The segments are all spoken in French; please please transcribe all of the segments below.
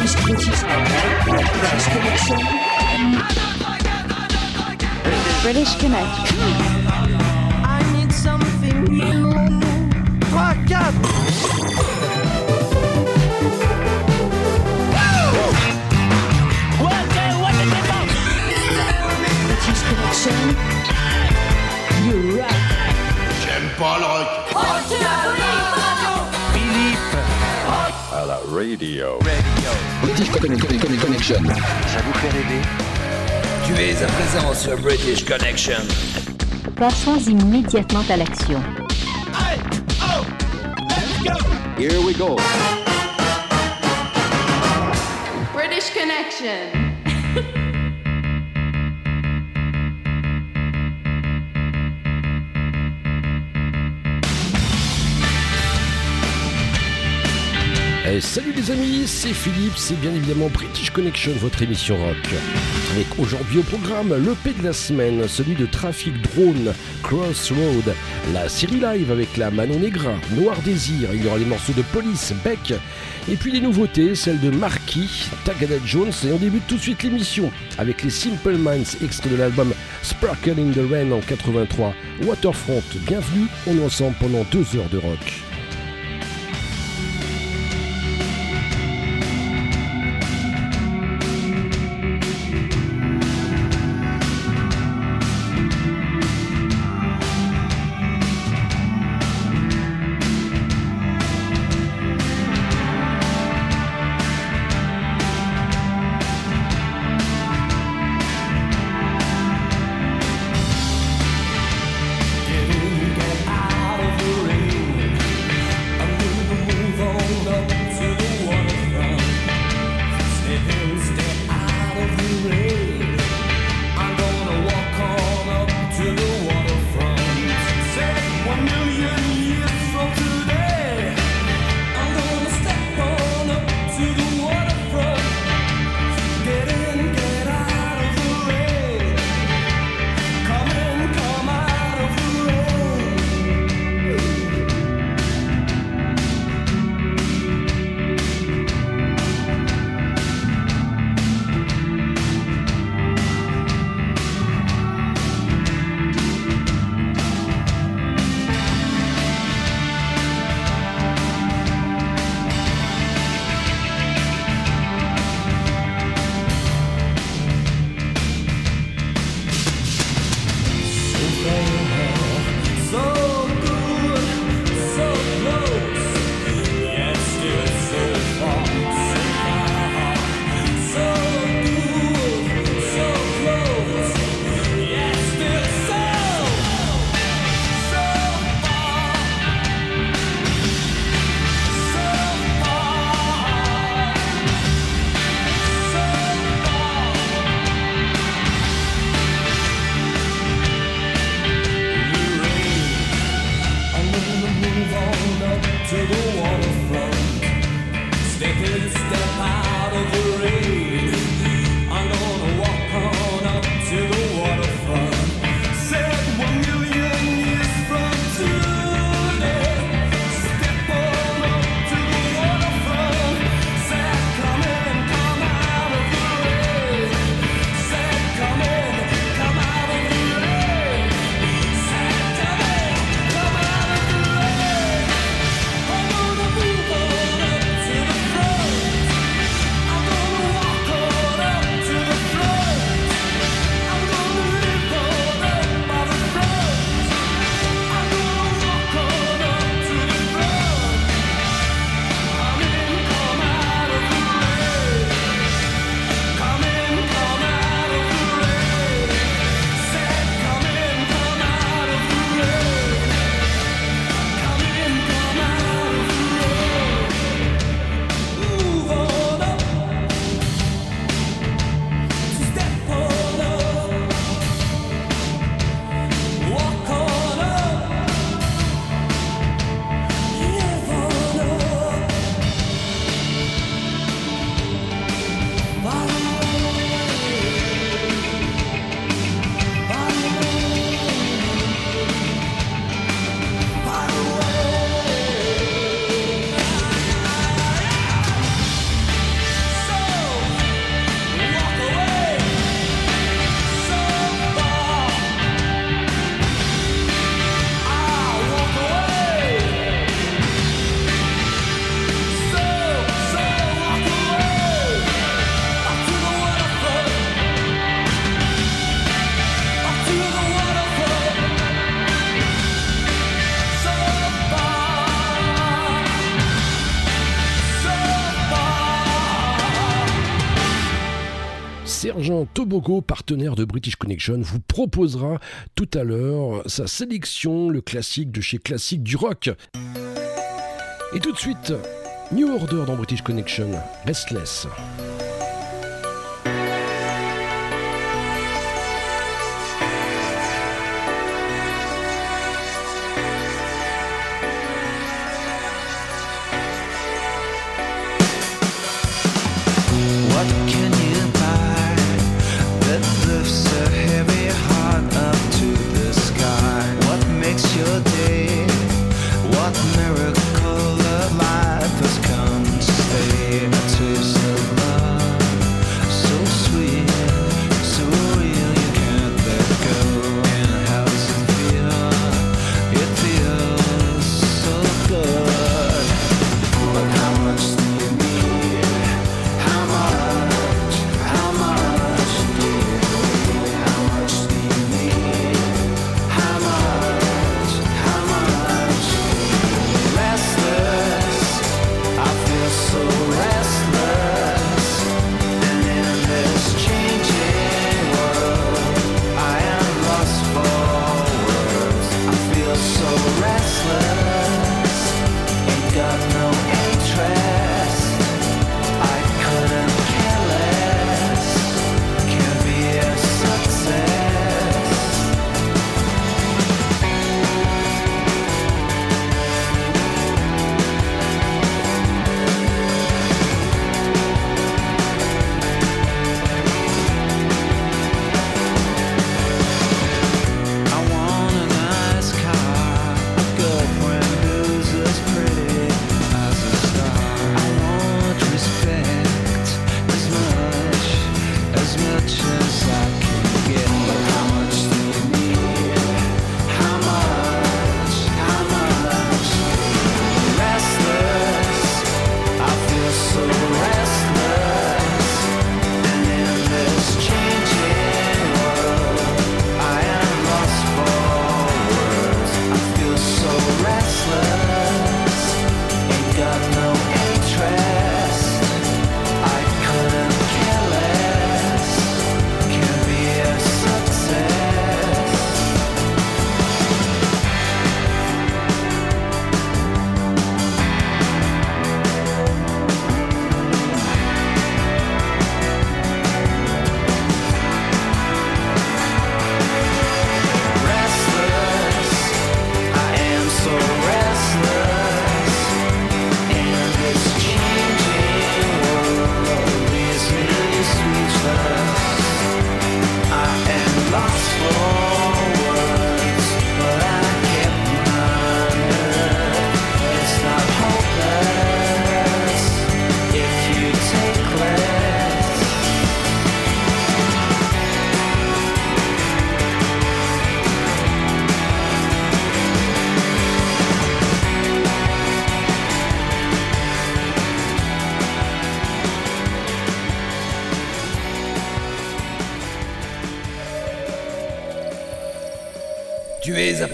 British, British, British connection. British Connection. I need something new. 3, 4 British connection. You rock. J'aime pas le rock. Philippe à la radio. British Connection. Ça vous fait rêver Tu es à présent sur British Connection. Passons immédiatement à l'action. Here we go. British Connection. Salut les amis, c'est Philippe, c'est bien évidemment British Connection, votre émission rock. Avec aujourd'hui au programme le P de la semaine, celui de Trafic Drone, Crossroad, la série live avec la Manon Negra, Noir Désir, il y aura les morceaux de Police, Beck, et puis les nouveautés, celles de Marquis, Tagada Jones, et on débute tout de suite l'émission avec les Simple Minds, extrait de l'album Sparkle in the Rain en 83, Waterfront, bienvenue, on est ensemble pendant deux heures de rock. Tobogo, partenaire de British Connection, vous proposera tout à l'heure sa sélection, le classique de chez Classique du Rock. Et tout de suite, New Order dans British Connection, Restless.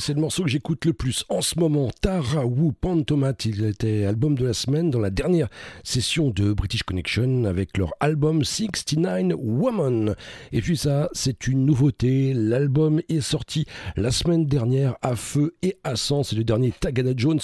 C'est le morceau que j'écoute le plus en ce moment. Tara Wu Pantomat, il était album de la semaine dans la dernière session de British Connection avec leur album 69 Woman. Et puis ça, c'est une nouveauté. L'album est sorti la semaine dernière à feu et à sang. C'est le dernier Tagada Jones,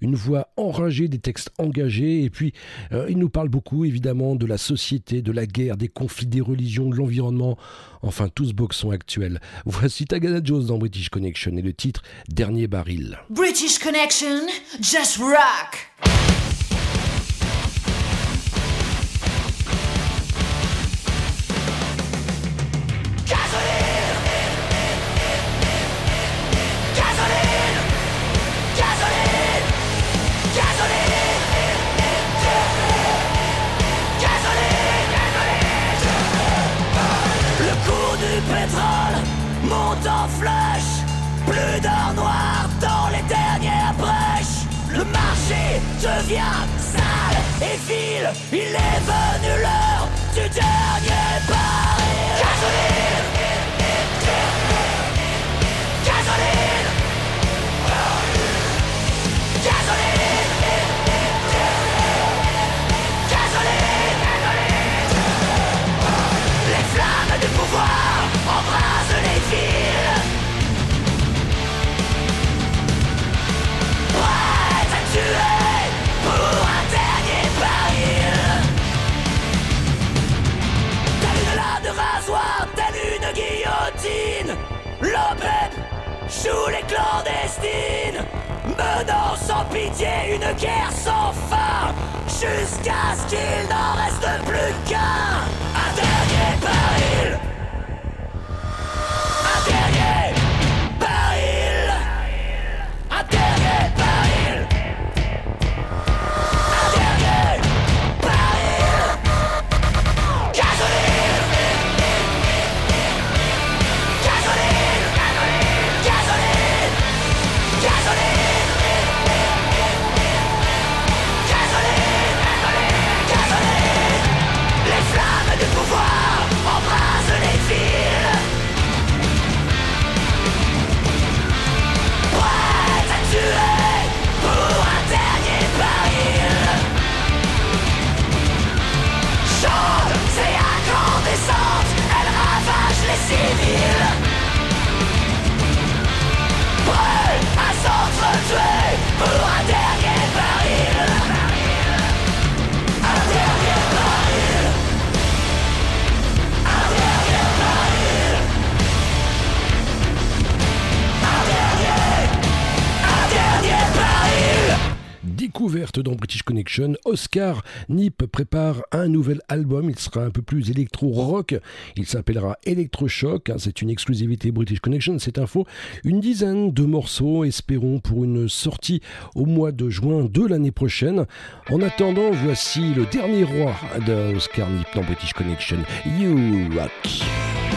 une voix enragée, des textes engagés. Et puis, euh, il nous parle beaucoup évidemment de la société, de la guerre, des conflits, des religions, de l'environnement. Enfin, tout ce boxon actuel. Voici Tagada Jones dans British Connection et le titre Dernier baril. British Connection, just rock. Le cours du pétrole monte en flèche. Plus d'or noir dans les dernières brèches. Le marché devient sale et vil. Il est venu l'heure du dernier baril. Gasoline joue les clandestines Menant sans pitié une guerre sans fin Jusqu'à ce qu'il n'en reste plus qu'un Découverte dans British Connection, Oscar Nip prépare un nouvel album. Il sera un peu plus électro-rock. Il s'appellera Electroshock. hein, C'est une exclusivité British Connection, cette info. Une dizaine de morceaux, espérons, pour une sortie au mois de juin de l'année prochaine. En attendant, voici le dernier roi de Oscar Nip dans British Connection, You Rock.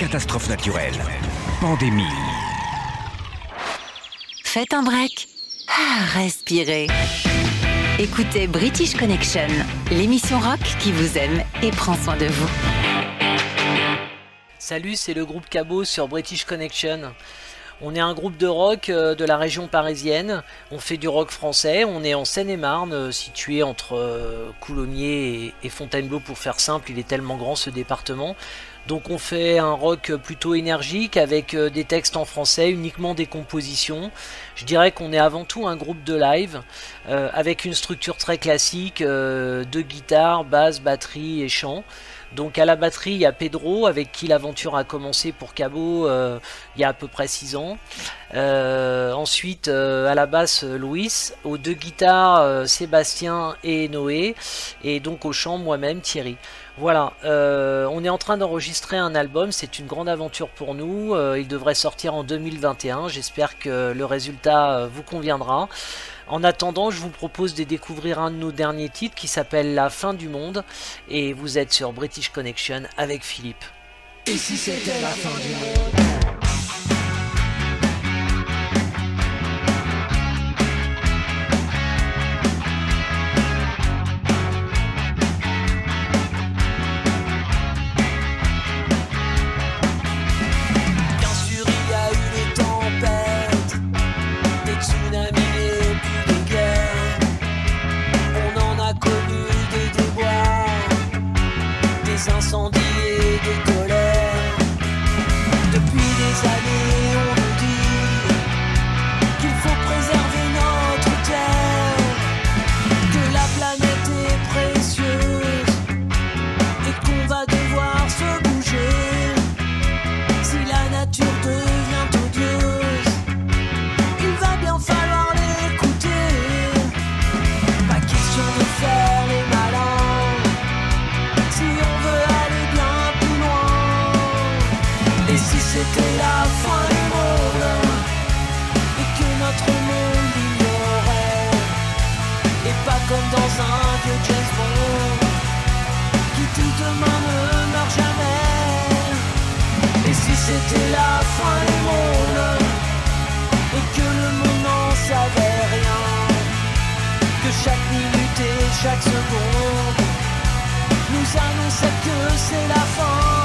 Catastrophe naturelle, pandémie. Faites un break. Ah, respirez. Écoutez British Connection, l'émission rock qui vous aime et prend soin de vous. Salut, c'est le groupe Cabot sur British Connection. On est un groupe de rock euh, de la région parisienne. On fait du rock français. On est en Seine-et-Marne, euh, situé entre euh, Coulommiers et Fontainebleau pour faire simple. Il est tellement grand ce département. Donc on fait un rock plutôt énergique avec euh, des textes en français, uniquement des compositions. Je dirais qu'on est avant tout un groupe de live euh, avec une structure très classique euh, de guitare, basse, batterie et chant. Donc à la batterie, il y a Pedro avec qui l'aventure a commencé pour Cabo euh, il y a à peu près 6 ans. Ensuite à la basse, Louis. Aux deux guitares, Sébastien et Noé. Et donc au chant, moi-même, Thierry. Voilà, euh, on est en train d'enregistrer un album, c'est une grande aventure pour nous, euh, il devrait sortir en 2021, j'espère que le résultat euh, vous conviendra. En attendant, je vous propose de découvrir un de nos derniers titres qui s'appelle La fin du monde, et vous êtes sur British Connection avec Philippe. Et si c'était la fin du monde? Chaque seconde. Nous annonçait que c'est la fin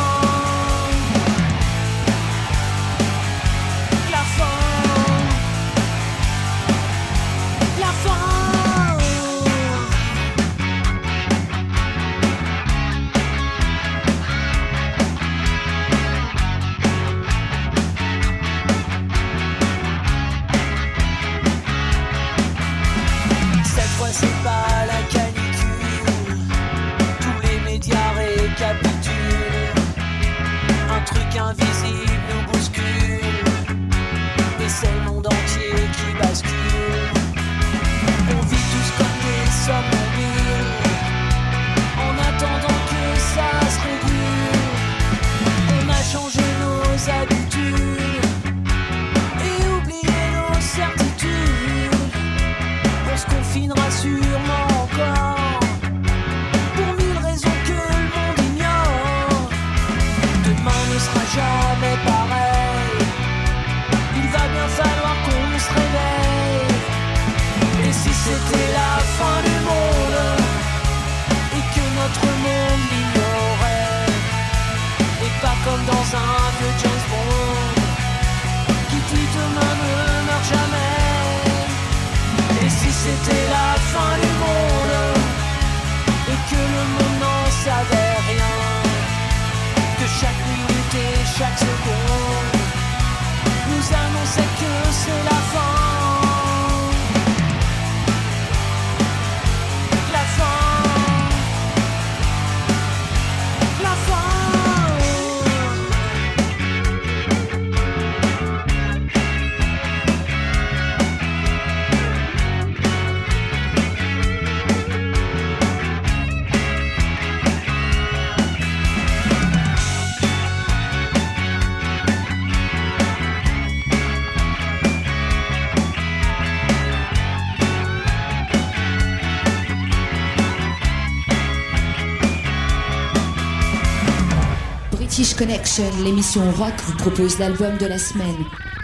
Connection, l'émission rock vous propose l'album de la semaine.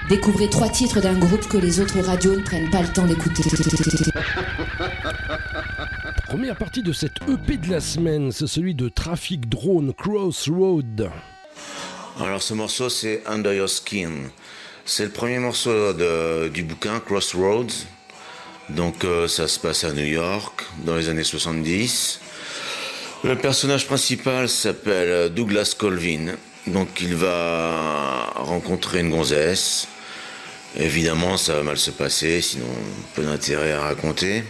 Découvrez trois titres d'un groupe que les autres radios ne prennent pas le temps d'écouter. Première partie de cette EP de la semaine, c'est celui de Traffic Drone Crossroad. Alors ce morceau c'est Under Your Skin. C'est le premier morceau de- du bouquin Crossroads. Donc euh, ça se passe à New York dans les années 70. Le personnage principal s'appelle Douglas Colvin. Donc il va rencontrer une gonzesse. Évidemment ça va mal se passer, sinon peu d'intérêt à raconter.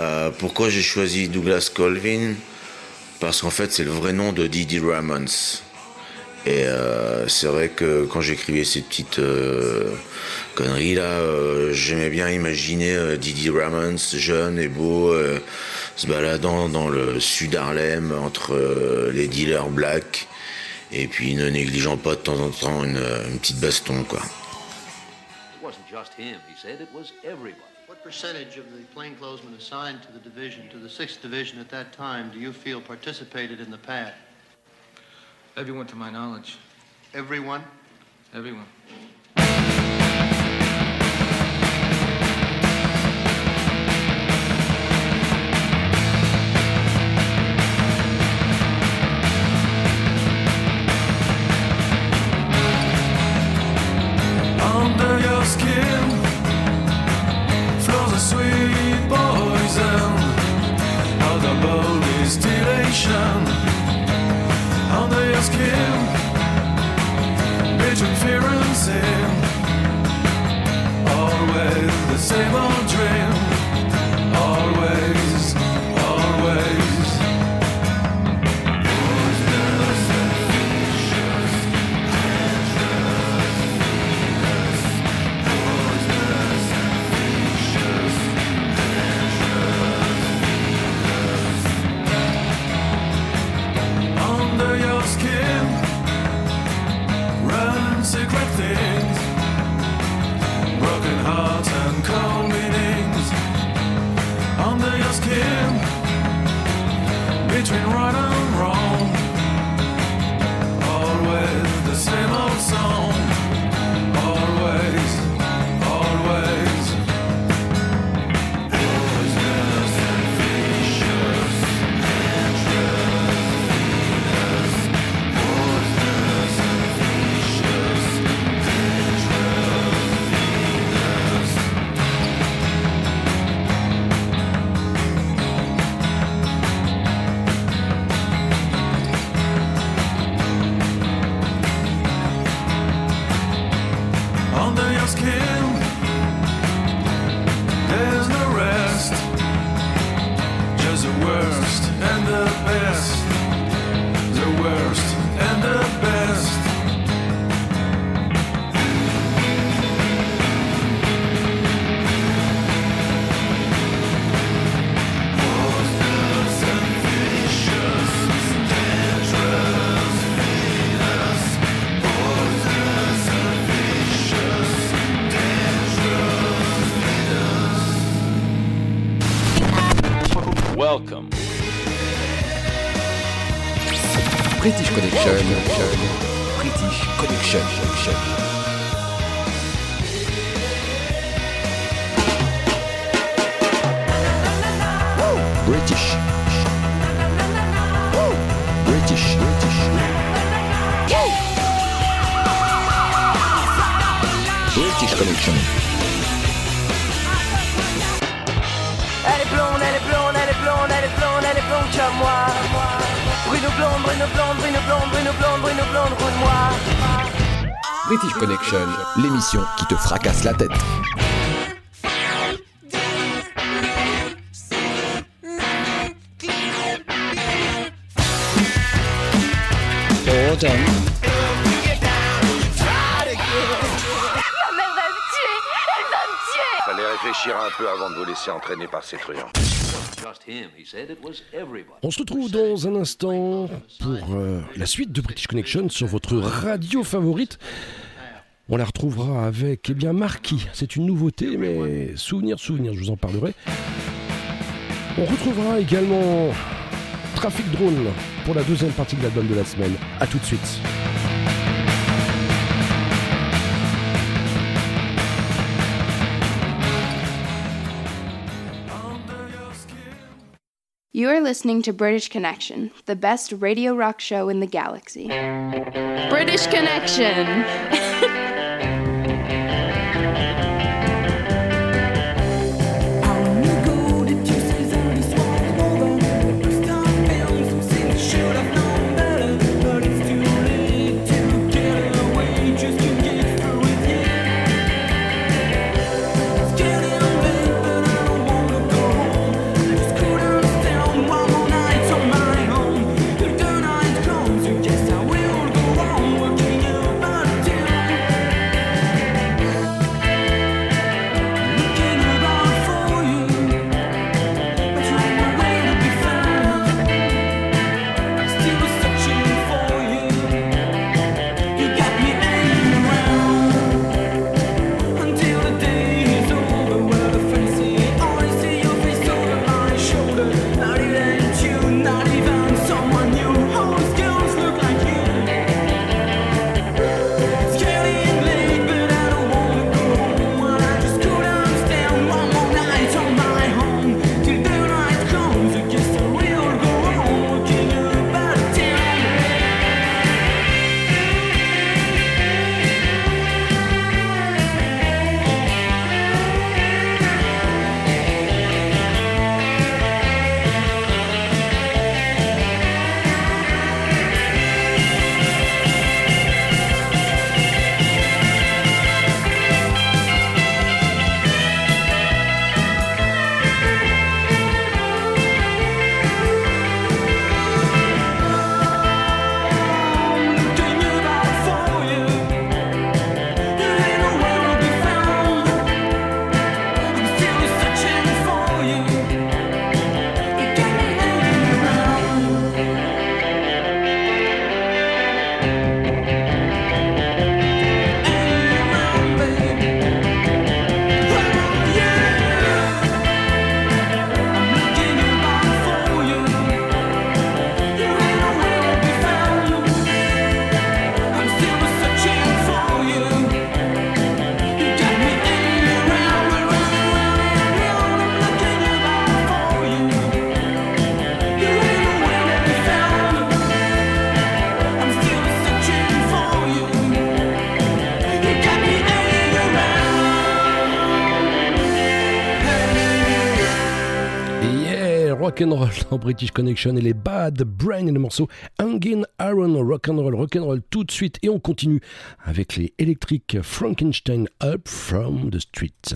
Euh, pourquoi j'ai choisi Douglas Colvin? Parce qu'en fait c'est le vrai nom de Didi Ramones. Et euh, c'est vrai que quand j'écrivais ces petites euh, conneries là, euh, j'aimais bien imaginer euh, Didi Ramones, jeune et beau, euh, se baladant dans le sud Harlem entre euh, les dealers black, et puis ne négligeant pas de temps en temps une, une petite baston quoi. It wasn't just him, he said, it was everybody. What percentage of the plainclothesmen assigned to the division, to the 6th Division at that time, do you feel participated in the pad? Everyone to my knowledge. Everyone? Everyone. Distillation. Under your skin, and sin, always the same old l'émission qui te fracasse la tête. Hold on. Ma mère va me tuer Elle va me tuer Fallait réfléchir un peu avant de vous laisser entraîner par ces truands. On se retrouve dans un instant pour euh, la suite de British Connection sur votre radio favorite. On la retrouvera avec eh bien Marquis. C'est une nouveauté, mais souvenir, souvenir, je vous en parlerai. On retrouvera également Trafic Drone pour la deuxième partie de l'album de la semaine. A tout de suite. You are listening to British Connection, the best radio rock show in the galaxy. British Connection! rock'n'roll dans British Connection et les Bad Brain et le morceau Hangin' Aaron rock'n'roll, rock'n'roll tout de suite et on continue avec les électriques Frankenstein Up from the Street.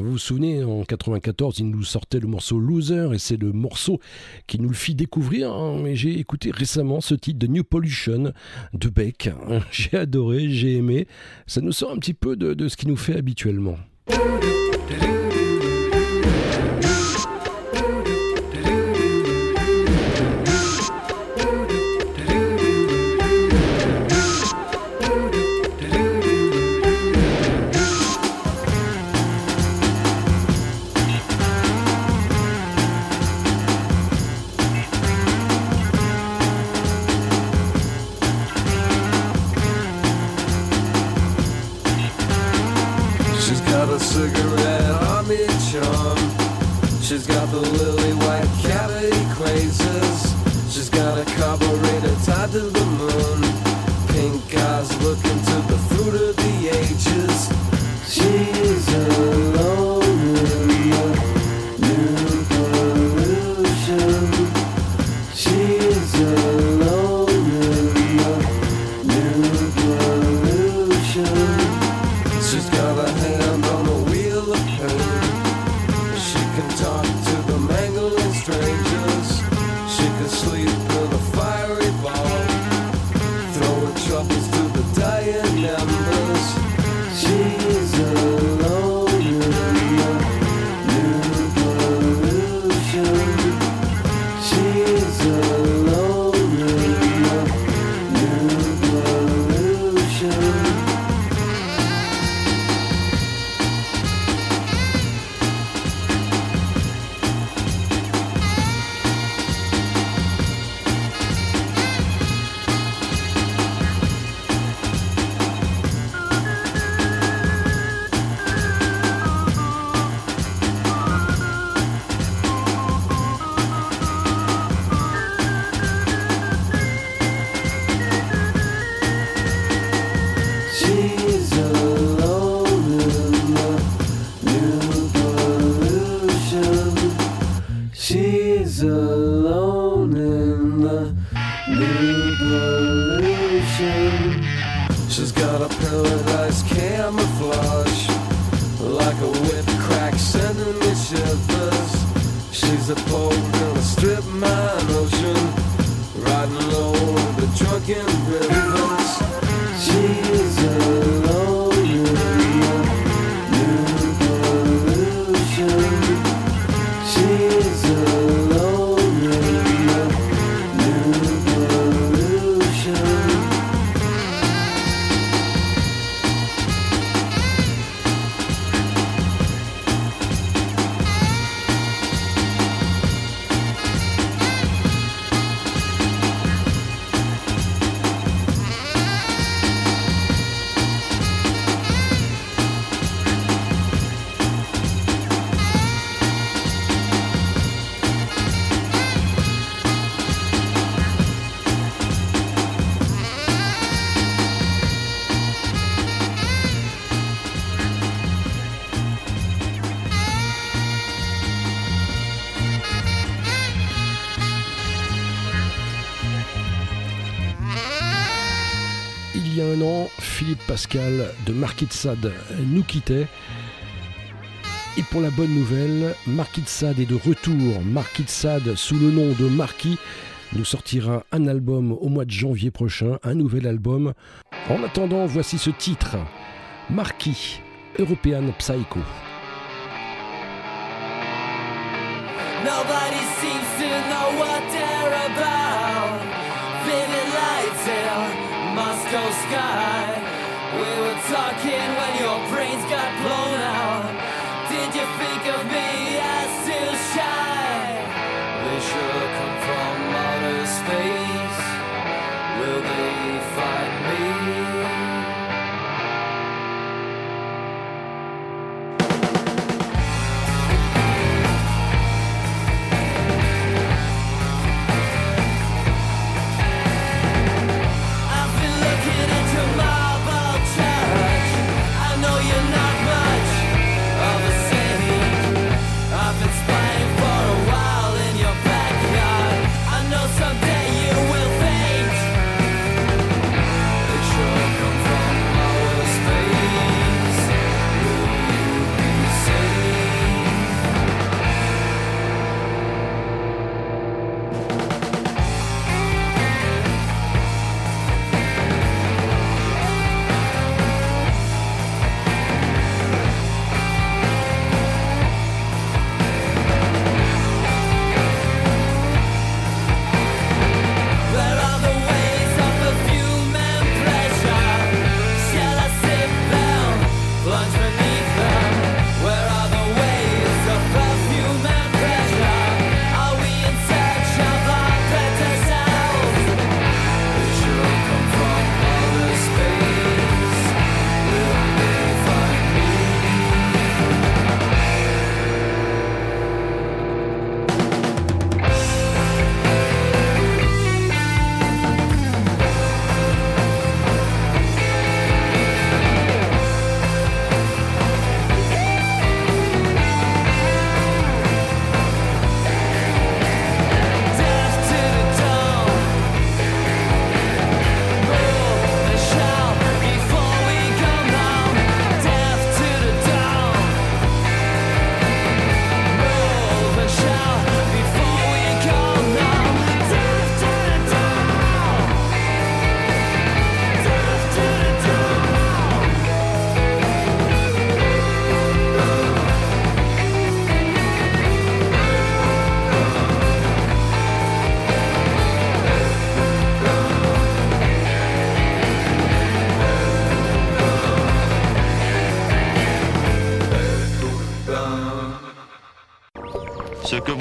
Vous vous souvenez, en 94, il nous sortait le morceau Loser et c'est le morceau qui nous le fit découvrir. hein. Mais j'ai écouté récemment ce titre de New Pollution de Beck. J'ai adoré, j'ai aimé. Ça nous sort un petit peu de, de ce qu'il nous fait habituellement. She's got the lily white de Marquis nous quittait. Et pour la bonne nouvelle, Marquis de Sade est de retour. Marquis de Sade, sous le nom de Marquis, nous sortira un album au mois de janvier prochain, un nouvel album. En attendant, voici ce titre Marquis, European Psycho. We were talking when your brains got blown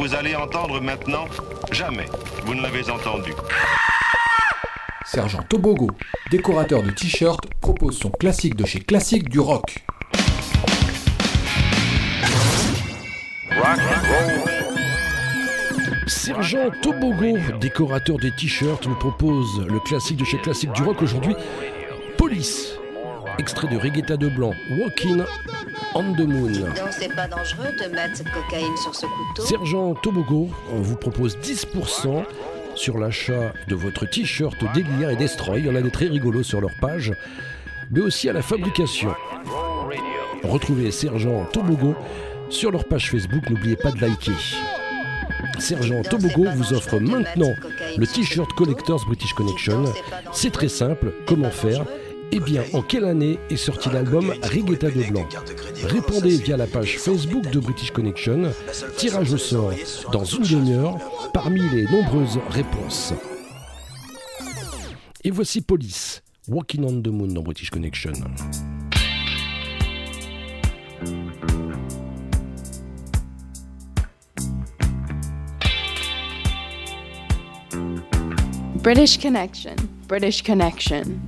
vous allez entendre maintenant, jamais vous ne l'avez entendu. Sergent Tobogo, décorateur de t-shirts, propose son classique de chez Classique du Rock. Sergent Tobogo, décorateur des t-shirts, nous propose le classique de chez Classique du Rock aujourd'hui, Police. Extrait de Regatta de Blanc, Walking on the Moon. Donc c'est pas dangereux de mettre cette cocaïne sur ce couteau Sergent Tobogo, on vous propose 10% sur l'achat de votre t-shirt Délire et Destroy. Il y en a des très rigolos sur leur page, mais aussi à la fabrication. Retrouvez Sergent Tobogo sur leur page Facebook. N'oubliez pas de liker. Sergent Tobogo vous offre maintenant le t-shirt Collectors British Connection. C'est très simple. Comment faire? Eh bien, en quelle année est sorti l'album Regatta de Blanc Répondez via la page Facebook de British Connection. Tirage au sort dans une demi-heure parmi les nombreuses réponses. Et voici Police, Walking on the Moon dans British Connection. British Connection. British Connection.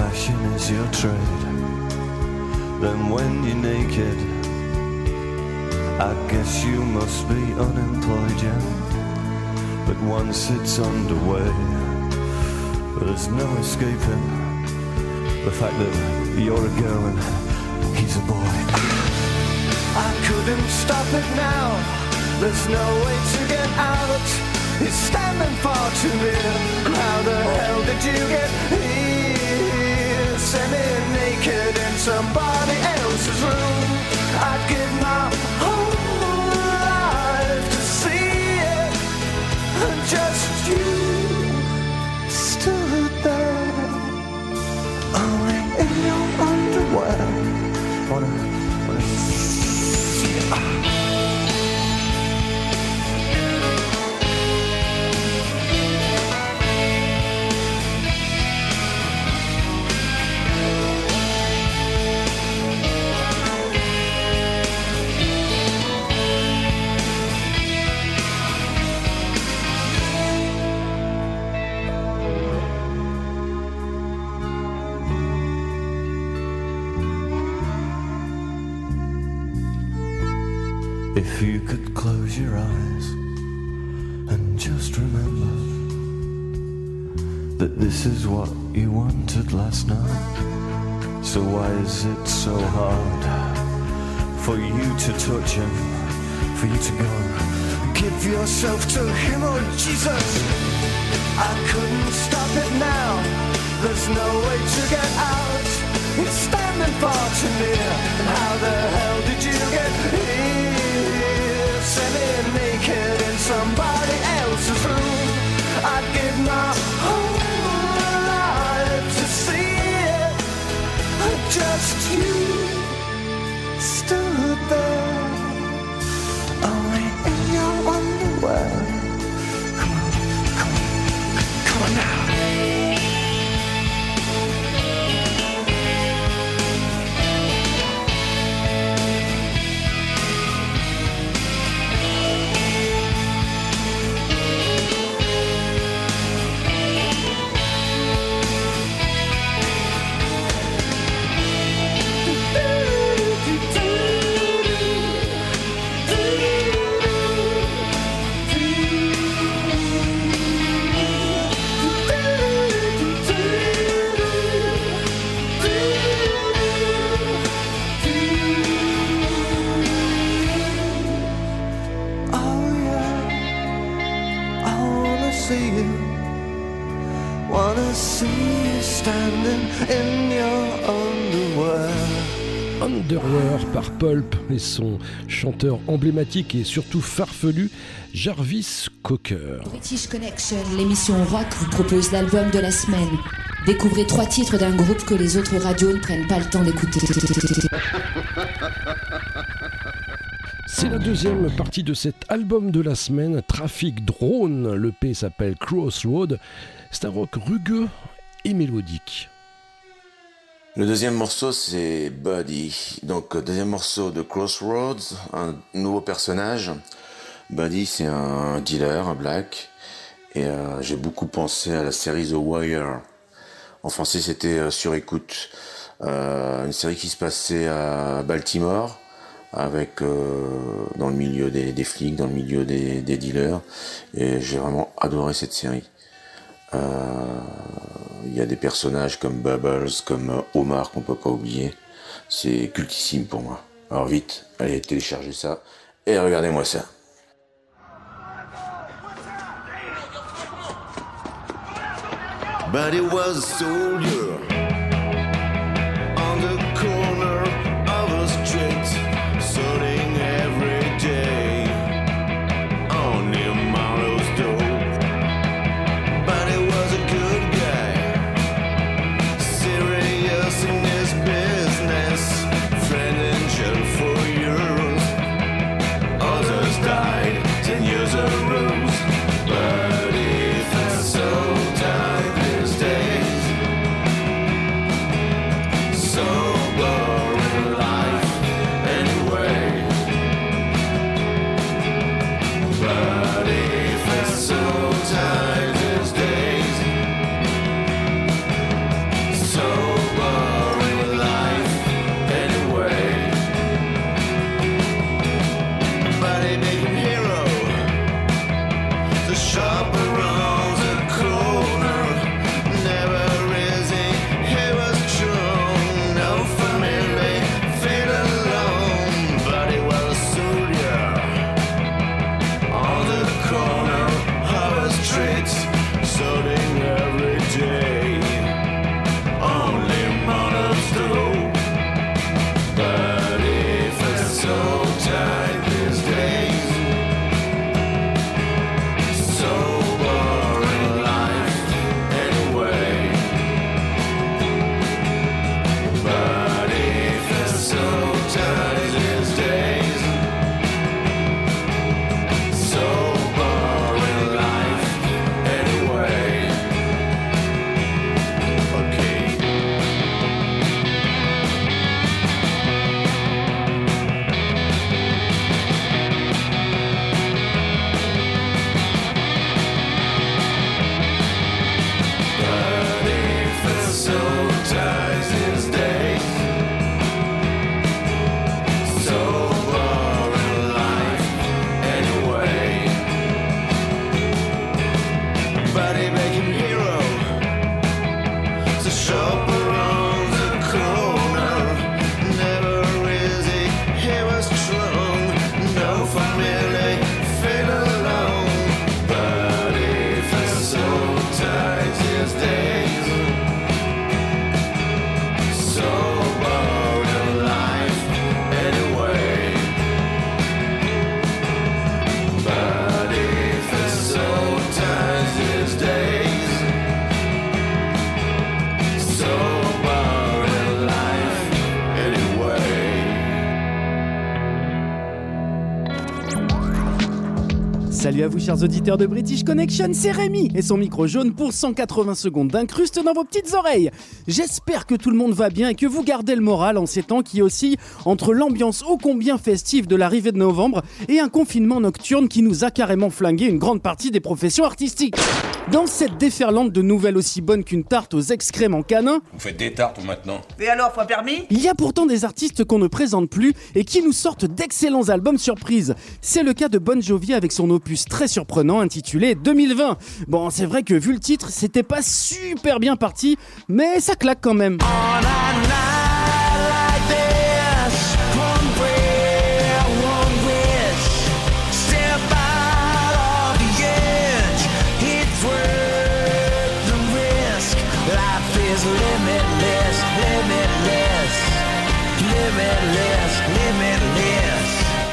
Fashion is your trade, then when you're naked, I guess you must be unemployed, yeah. But once it's underway, there's no escaping the fact that you're a girl and he's a boy. I couldn't stop it now, there's no way to get out. He's standing far too near. How the hell did you get here? Semi-naked in somebody else's room. I'd give my whole life to see it. Just you this is what you wanted last night. So why is it so hard for you to touch him, for you to go? Give yourself to him, oh Jesus! I couldn't stop it now. There's no way to get out. It's standing far too near. And how the hell did you get here? Semi-naked in somebody else's room. I'd give my Just you stood there, only in your underwear. Come on, come on, come on now. Pulp et son chanteur emblématique et surtout farfelu Jarvis Cocker. British Connection, l'émission rock vous propose l'album de la semaine. Découvrez trois titres d'un groupe que les autres radios ne prennent pas le temps d'écouter. C'est la deuxième partie de cet album de la semaine, Trafic Drone. Le P s'appelle Crossroad. C'est un rock rugueux et mélodique. Le deuxième morceau, c'est Buddy. Donc, euh, deuxième morceau de Crossroads, un nouveau personnage. Buddy, c'est un dealer, un black. Et euh, j'ai beaucoup pensé à la série The Wire. En français, c'était euh, Sur écoute. Euh, une série qui se passait à Baltimore, avec dans le milieu des, des flics, dans le milieu des, des dealers. Et j'ai vraiment adoré cette série. Euh, il y a des personnages comme Bubbles, comme euh, Omar qu'on peut pas oublier. C'est cultissime pour moi. Alors vite, allez télécharger ça et regardez-moi ça. But was soldier. Salut à vous chers auditeurs de British Connection, c'est Rémi et son micro jaune pour 180 secondes d'incruste dans vos petites oreilles. J'espère que tout le monde va bien et que vous gardez le moral en ces temps qui oscillent entre l'ambiance ô combien festive de l'arrivée de novembre et un confinement nocturne qui nous a carrément flingué une grande partie des professions artistiques. Dans cette déferlante de nouvelles aussi bonnes qu'une tarte aux excréments canins, Vous faites des tartes maintenant Et alors, fois permis? il y a pourtant des artistes qu'on ne présente plus et qui nous sortent d'excellents albums surprises. C'est le cas de Bon Jovi avec son opus très surprenant intitulé 2020. Bon, c'est vrai que vu le titre, c'était pas super bien parti, mais ça claque quand même.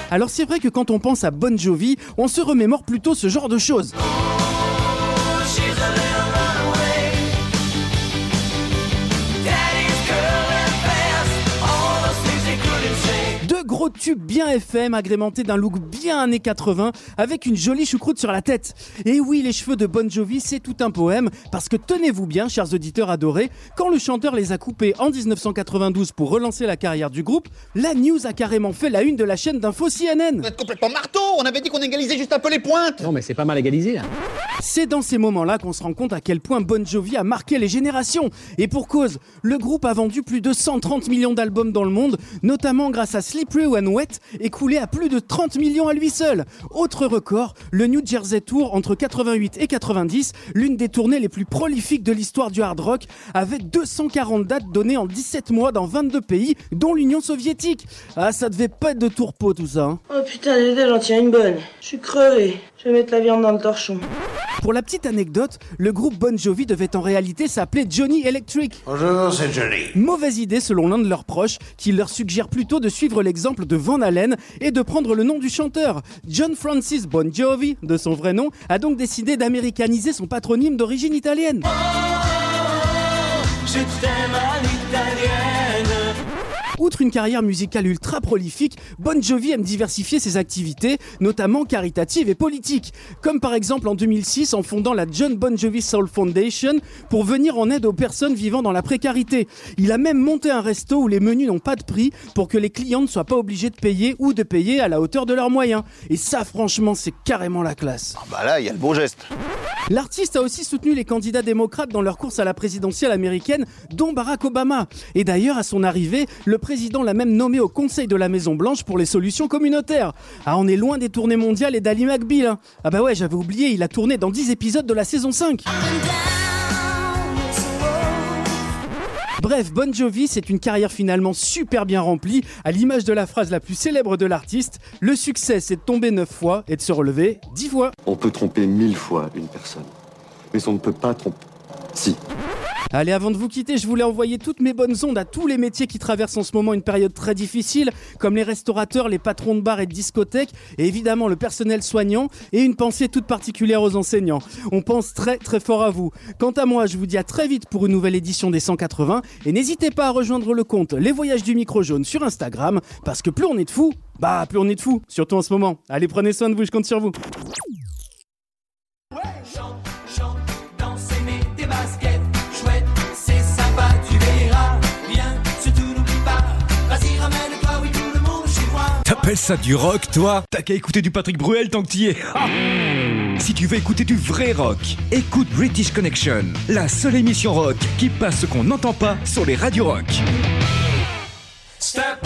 Alors c'est vrai que quand on pense à Bon Jovi, on se remémore plutôt ce genre de choses. Bien FM agrémentés d'un look bien années 80 avec une jolie choucroute sur la tête. Et oui, les cheveux de Bon Jovi, c'est tout un poème parce que tenez-vous bien, chers auditeurs adorés, quand le chanteur les a coupés en 1992 pour relancer la carrière du groupe, la news a carrément fait la une de la chaîne d'info CNN. Vous êtes complètement marteau On avait dit qu'on égalisait juste un peu les pointes Non mais c'est pas mal égalisé là. C'est dans ces moments-là qu'on se rend compte à quel point Bon Jovi a marqué les générations. Et pour cause, le groupe a vendu plus de 130 millions d'albums dans le monde, notamment grâce à Slippery When Wet, écoulé à plus de 30 millions à lui seul. Autre record, le New Jersey Tour entre 88 et 90, l'une des tournées les plus prolifiques de l'histoire du hard rock, avec 240 dates données en 17 mois dans 22 pays, dont l'Union soviétique. Ah, ça devait pas être de tourpeau tout ça. hein. Oh putain, Dédé, j'en tiens une bonne. Je suis crevé. Je vais mettre la viande dans le torchon. Pour la petite anecdote, le groupe Bon Jovi devait en réalité s'appeler Johnny Electric. Bonjour, c'est Johnny. Mauvaise idée selon l'un de leurs proches, qui leur suggère plutôt de suivre l'exemple de Van Halen et de prendre le nom du chanteur. John Francis Bon Jovi, de son vrai nom, a donc décidé d'américaniser son patronyme d'origine italienne. Je t'aime à l'italienne. Outre une carrière musicale ultra prolifique, Bon Jovi aime diversifier ses activités, notamment caritatives et politiques, comme par exemple en 2006 en fondant la John Bon Jovi Soul Foundation pour venir en aide aux personnes vivant dans la précarité. Il a même monté un resto où les menus n'ont pas de prix pour que les clients ne soient pas obligés de payer ou de payer à la hauteur de leurs moyens. Et ça franchement c'est carrément la classe. Bah là, il y a le beau geste. L'artiste a aussi soutenu les candidats démocrates dans leur course à la présidentielle américaine, dont Barack Obama. Et d'ailleurs, à son arrivée, le président l'a même nommé au Conseil de la Maison Blanche pour les solutions communautaires. Ah, on est loin des tournées mondiales et d'Ali McBeal. hein. Ah bah ouais, j'avais oublié, il a tourné dans 10 épisodes de la saison 5. Bref, Bon Jovi, c'est une carrière finalement super bien remplie, à l'image de la phrase la plus célèbre de l'artiste, le succès c'est de tomber 9 fois et de se relever 10 fois. On peut tromper mille fois une personne, mais on ne peut pas tromper. Si. Allez, avant de vous quitter, je voulais envoyer toutes mes bonnes ondes à tous les métiers qui traversent en ce moment une période très difficile, comme les restaurateurs, les patrons de bars et de discothèques, et évidemment le personnel soignant, et une pensée toute particulière aux enseignants. On pense très très fort à vous. Quant à moi, je vous dis à très vite pour une nouvelle édition des 180, et n'hésitez pas à rejoindre le compte Les Voyages du Micro Jaune sur Instagram, parce que plus on est de fous, bah plus on est de fous, surtout en ce moment. Allez, prenez soin de vous, je compte sur vous. T'appelles ça du rock, toi T'as qu'à écouter du Patrick Bruel tant que t'y es. Ah si tu veux écouter du vrai rock, écoute British Connection, la seule émission rock qui passe ce qu'on n'entend pas sur les radios rock. Step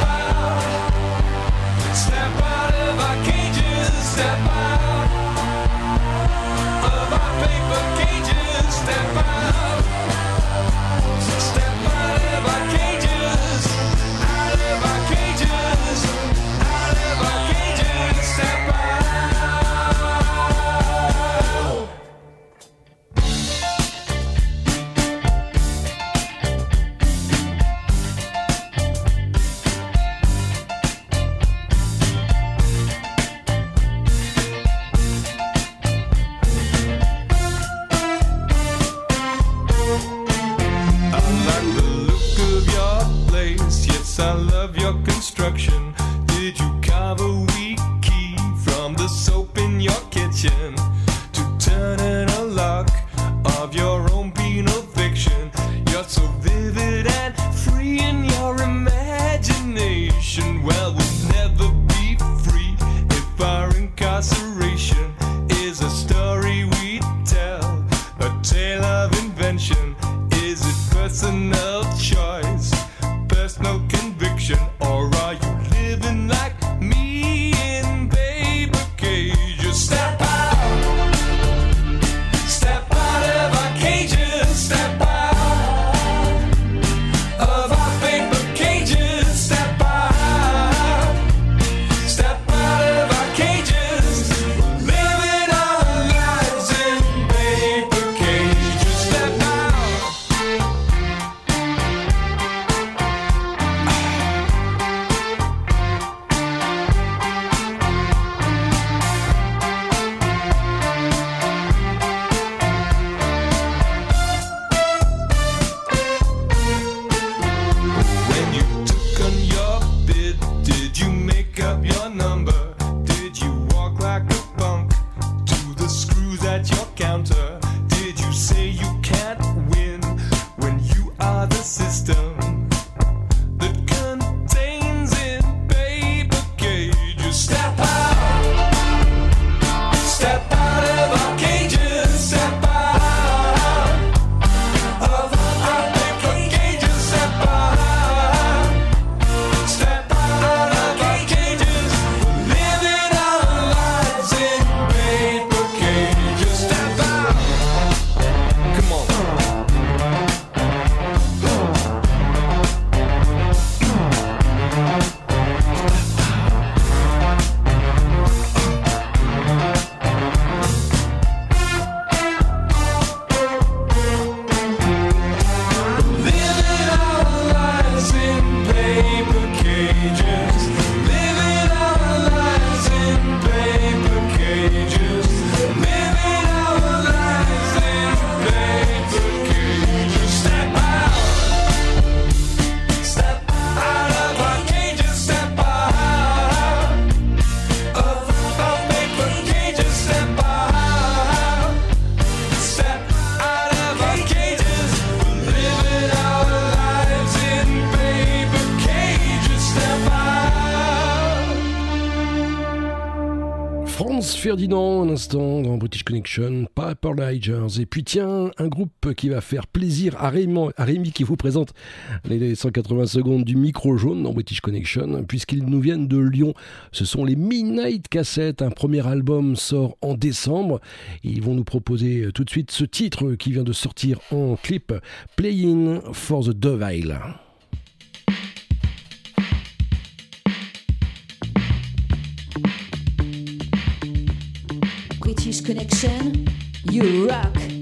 Ferdinand, un instant dans British Connection, Piper Ligers. Et puis tiens, un groupe qui va faire plaisir à Rémi, à qui vous présente les 180 secondes du micro jaune dans British Connection, puisqu'ils nous viennent de Lyon. Ce sont les Midnight Cassettes. Un premier album sort en décembre. Ils vont nous proposer tout de suite ce titre qui vient de sortir en clip, Playing for the Devil. Connection, you rock.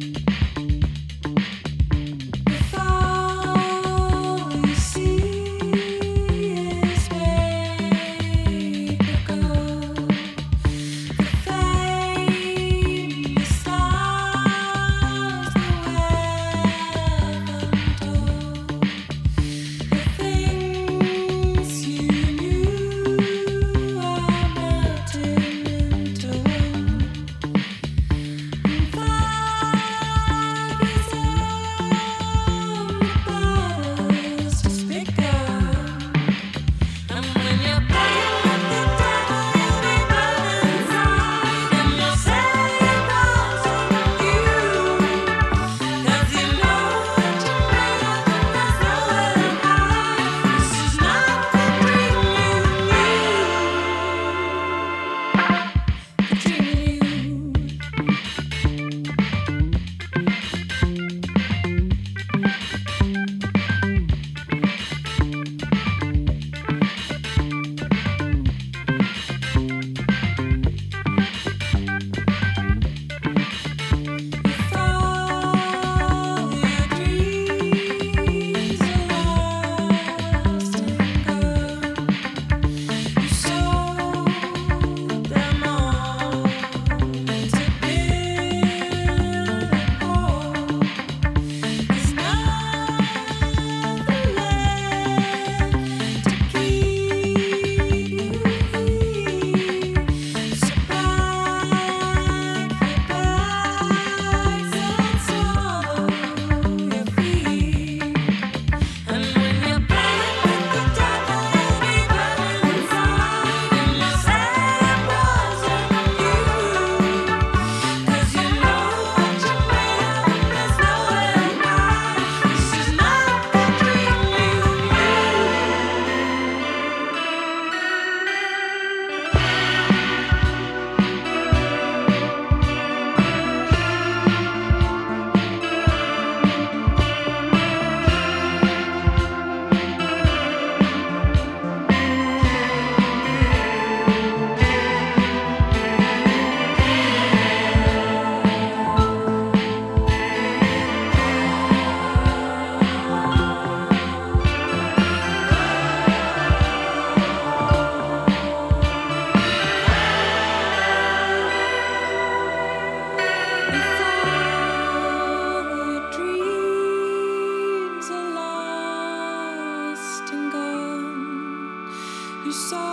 You sold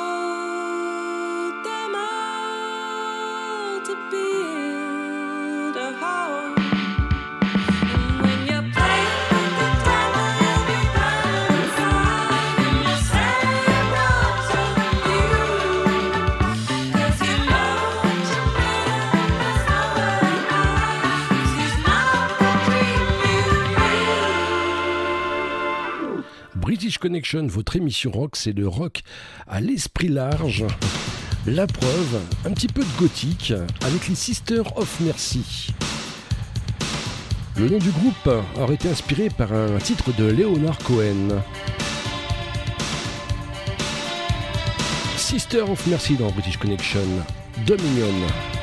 Votre émission rock, c'est le rock à l'esprit large. La preuve, un petit peu de gothique avec les Sisters of Mercy. Le nom du groupe aurait été inspiré par un titre de Leonard Cohen. Sister of Mercy dans British Connection, Dominion.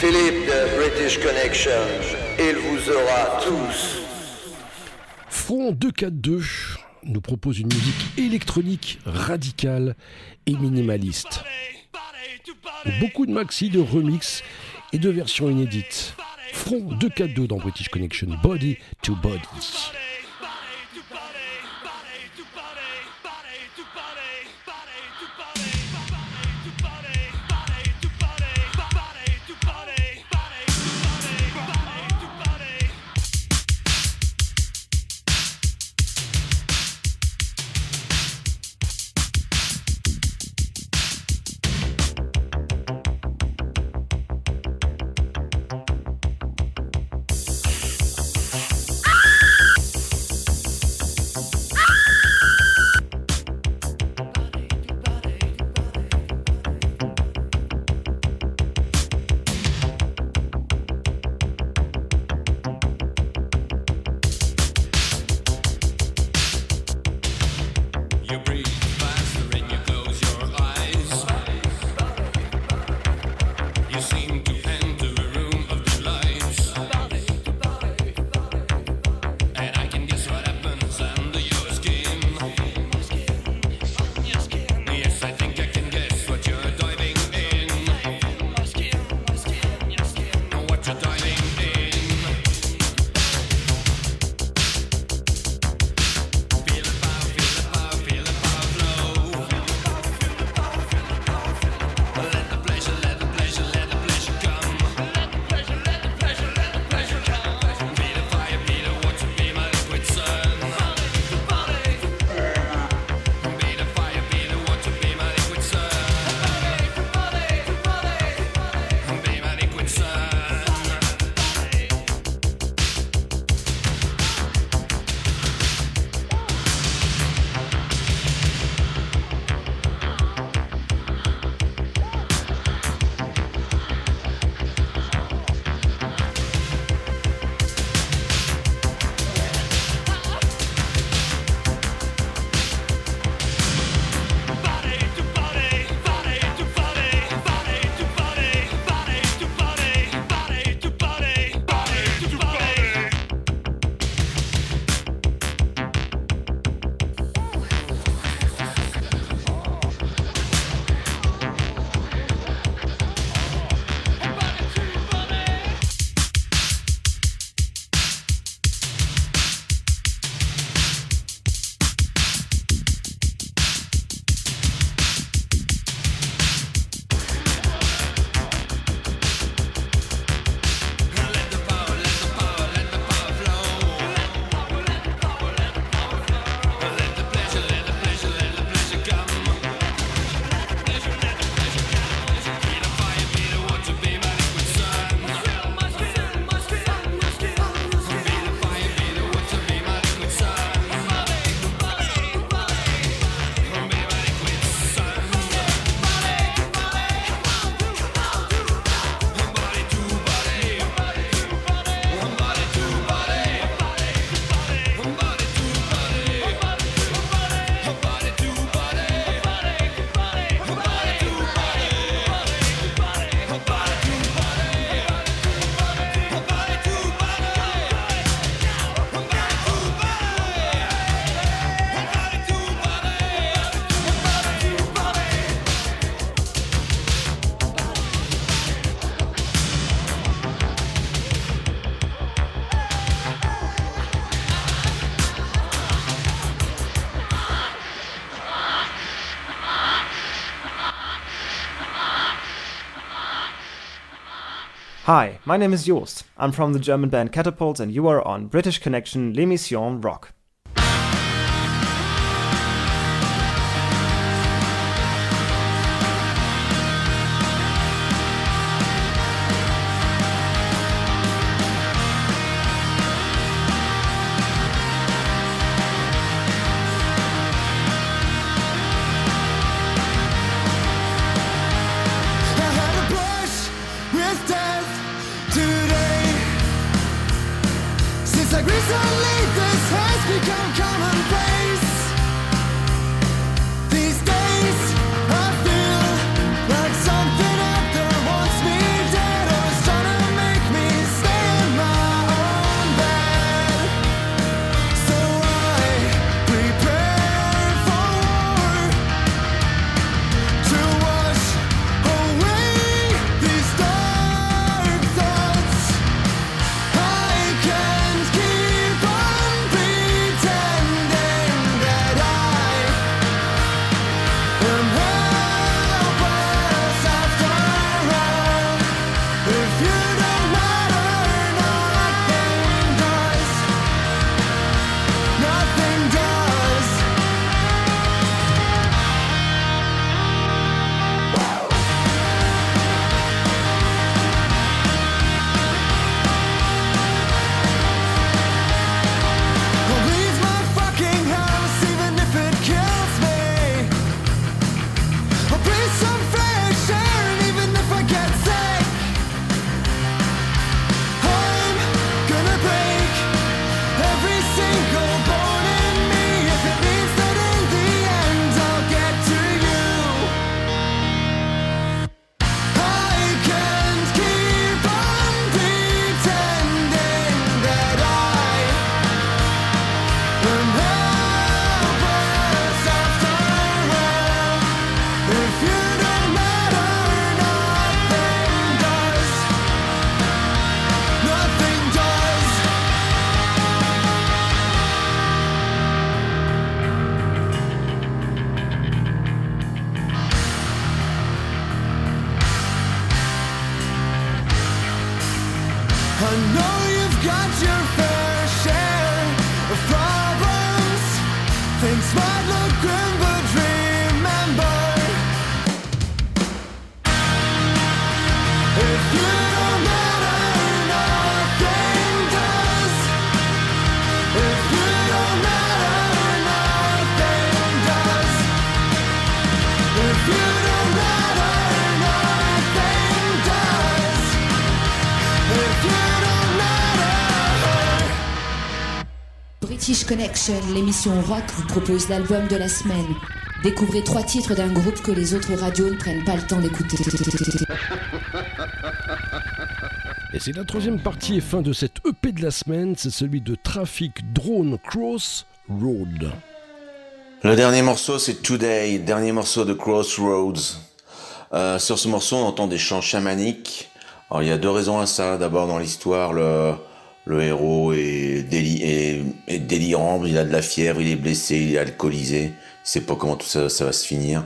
Philippe de British Connections, il vous aura tous. Front 242 nous propose une musique électronique radicale et minimaliste. Beaucoup de maxi, de remix et de versions inédites. Front 242 dans British Connection, Body to Body. Hi, my name is Joost. I'm from the German band Catapult, and you are on British Connection L'Émission Rock. L'émission rock, vous propose l'album de la semaine. Découvrez trois titres d'un groupe que les autres radios ne prennent pas le temps d'écouter. Et c'est la troisième partie et fin de cette EP de la semaine, c'est celui de Traffic Drone Cross Road. Le dernier morceau, c'est Today, dernier morceau de Crossroads. Euh, sur ce morceau, on entend des chants chamaniques. Alors, il y a deux raisons à ça. D'abord, dans l'histoire, le, le héros est, déli- est- est délirant, il a de la fièvre, il est blessé, il est alcoolisé. Il sait pas comment tout ça, ça va se finir.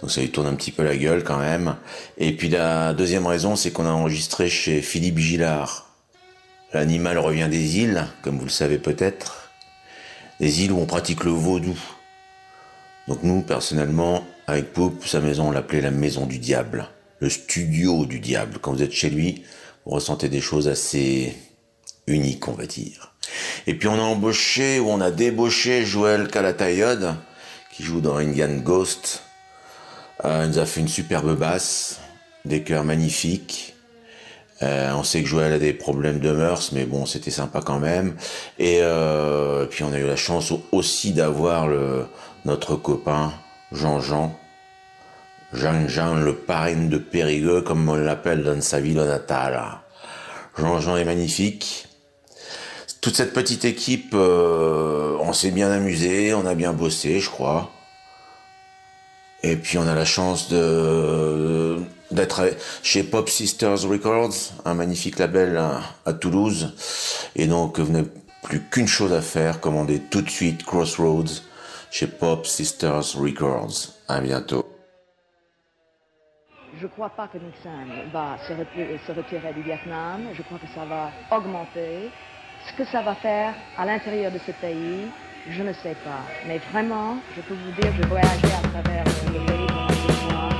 Donc ça lui tourne un petit peu la gueule quand même. Et puis la deuxième raison, c'est qu'on a enregistré chez Philippe Gillard. L'animal revient des îles, comme vous le savez peut-être. Des îles où on pratique le vaudou. Donc nous, personnellement, avec Poupe, sa maison, on l'appelait la maison du diable, le studio du diable. Quand vous êtes chez lui, vous ressentez des choses assez uniques, on va dire. Et puis on a embauché, ou on a débauché Joël Calatayud, qui joue dans Indian Ghost. Euh, il nous a fait une superbe basse, des chœurs magnifiques. Euh, on sait que Joël a des problèmes de mœurs, mais bon, c'était sympa quand même. Et euh, puis on a eu la chance au- aussi d'avoir notre copain Jean-Jean, Jean-Jean, le parrain de Périgueux, comme on l'appelle dans sa ville natale. Jean-Jean est magnifique. Toute cette petite équipe, euh, on s'est bien amusé, on a bien bossé, je crois. Et puis on a la chance d'être chez Pop Sisters Records, un magnifique label à, à Toulouse. Et donc vous n'avez plus qu'une chose à faire, commander tout de suite Crossroads chez Pop Sisters Records. À bientôt. je ne crois pas que Nixon va se retirer du Vietnam. Je crois que ça va augmenter. Ce que ça va faire à l'intérieur de ce pays, je ne sais pas. Mais vraiment, je peux vous dire, je voyageais à travers le pays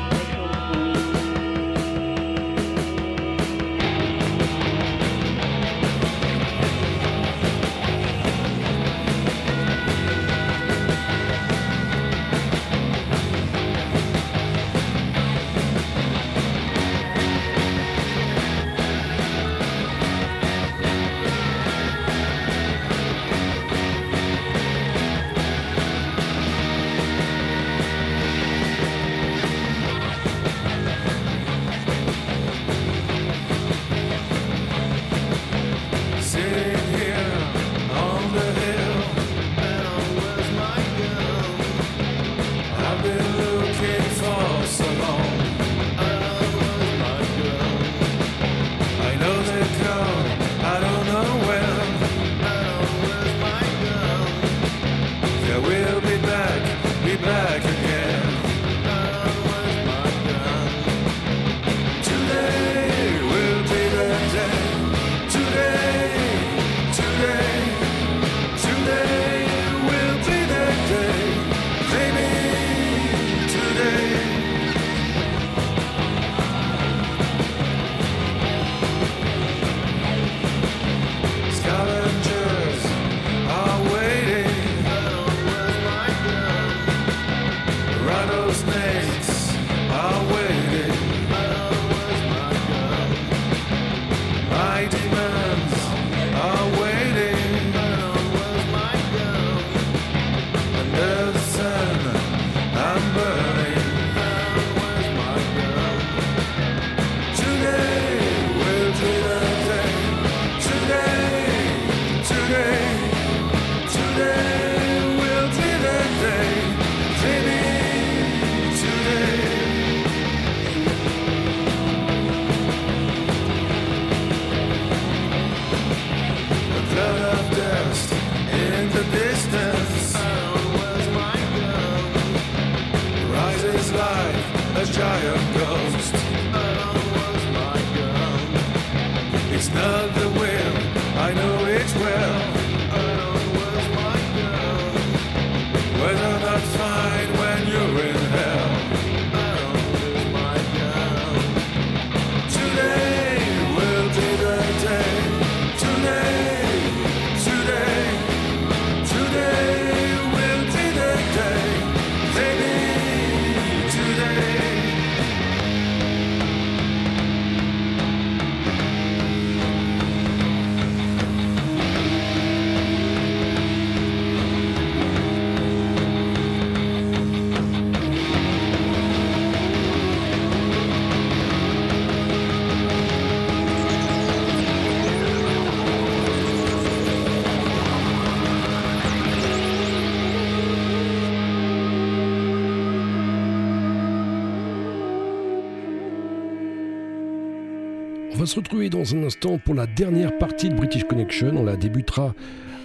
dans un instant pour la dernière partie de British Connection. On la débutera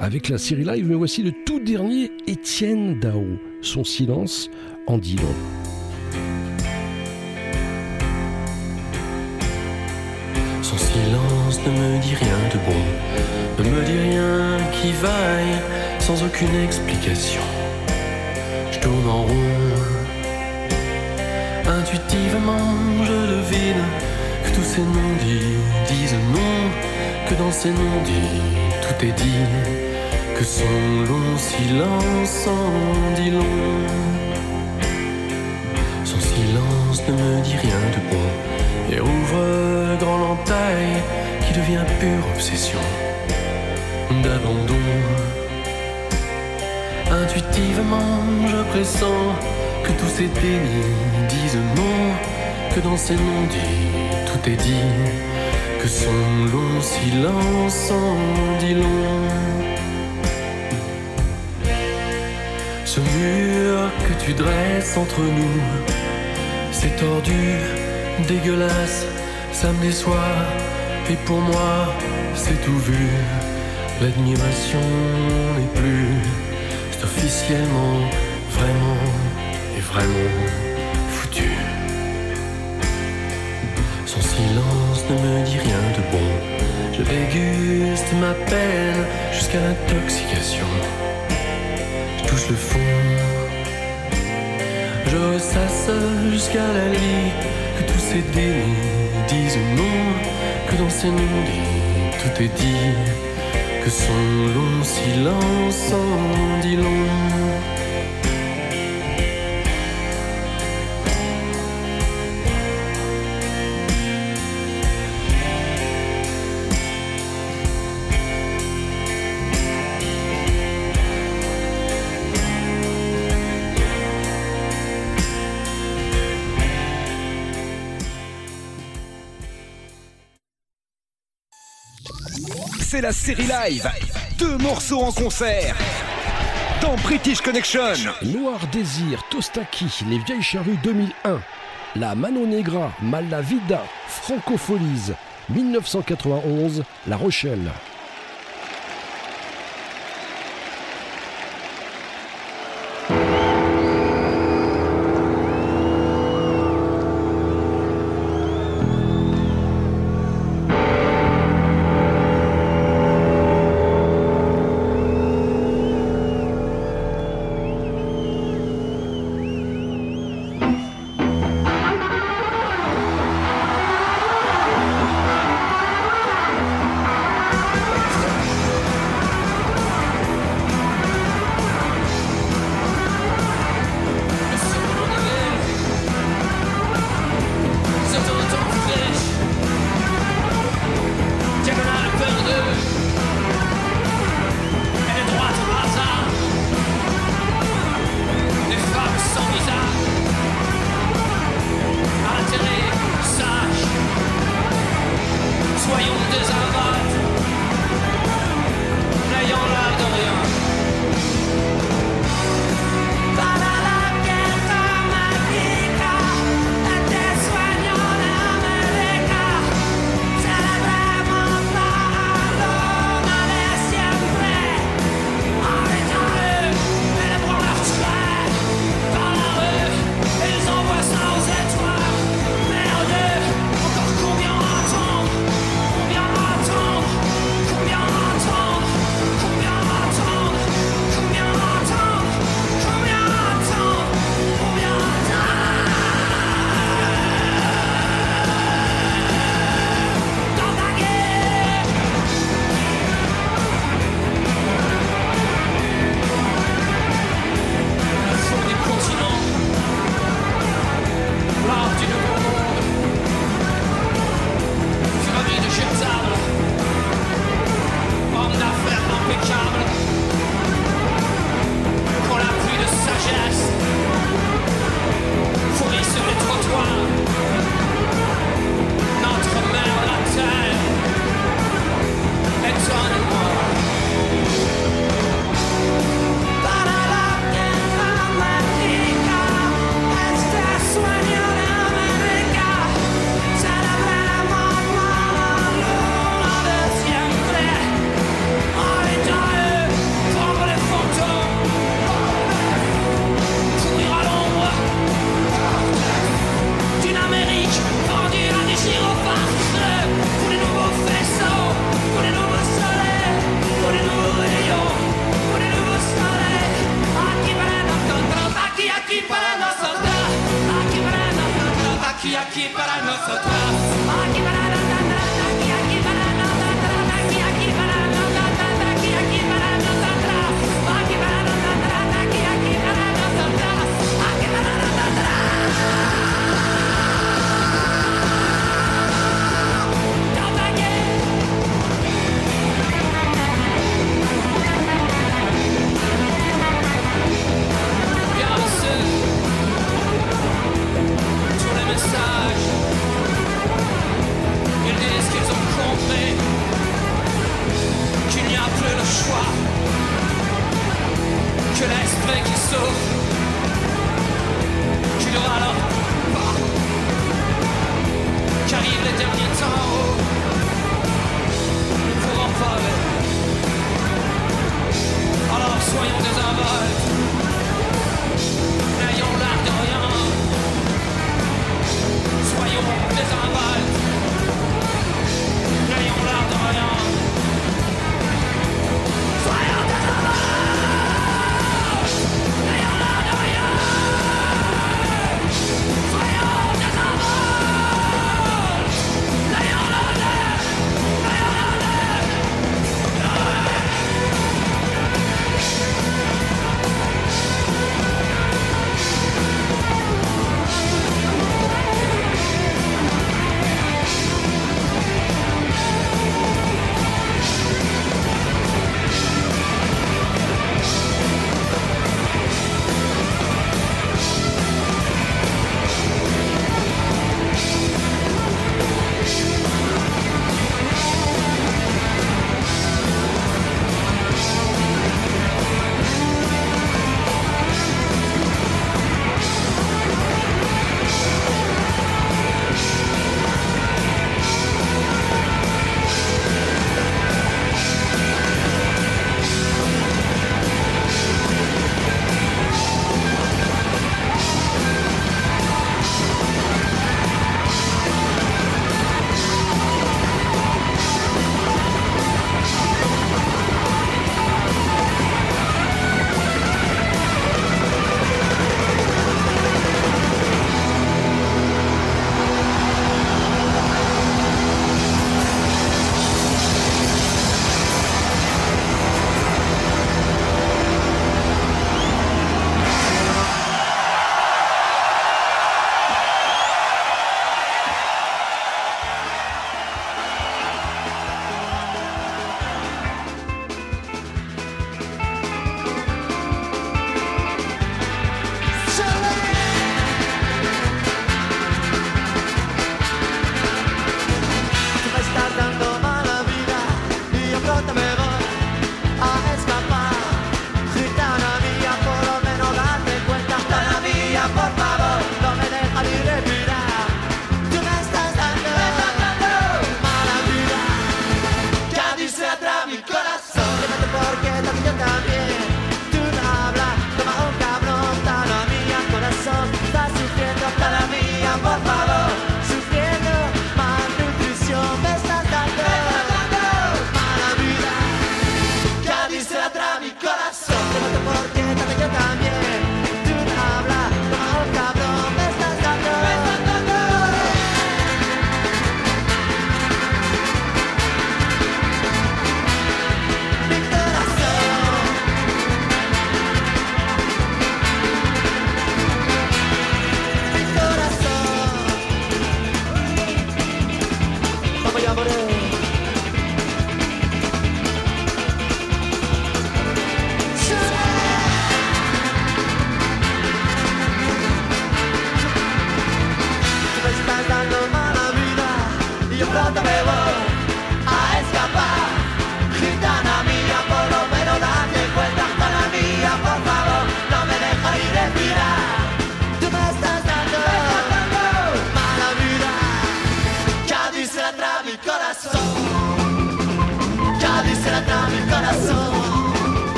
avec la série live, mais voici le tout dernier Étienne Dao. Son silence en dit long. Son silence ne me dit rien de bon, ne me dit rien qui vaille, sans aucune explication. Je tourne en rond. Intuitivement, je devine tous ces non-dits disent non, que dans ces non-dits tout est dit, que son long silence en dit long. Son silence ne me dit rien de bon et ouvre grand l'entaille qui devient pure obsession d'abandon. Intuitivement, je pressens que tous ces dénis disent non, que dans ces non-dits tout est dit, que son long silence en dit long. Ce mur que tu dresses entre nous, c'est tordu, dégueulasse, ça me déçoit, et pour moi, c'est tout vu. L'admiration n'est plus, c'est officiellement, vraiment, et vraiment déguste ma peine jusqu'à l'intoxication. Je touche le fond, je ressasse jusqu'à la lit que tous ces dénis disent non, que dans ces non-dits tout est dit, que son long silence en dit long. c'est la série live. Deux morceaux en concert. Dans British Connection. Noir Désir, Tostaki, Les Vieilles Charrues 2001. La Mano Negra, Mala Vida, Francopholies, 1991, La Rochelle.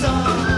song.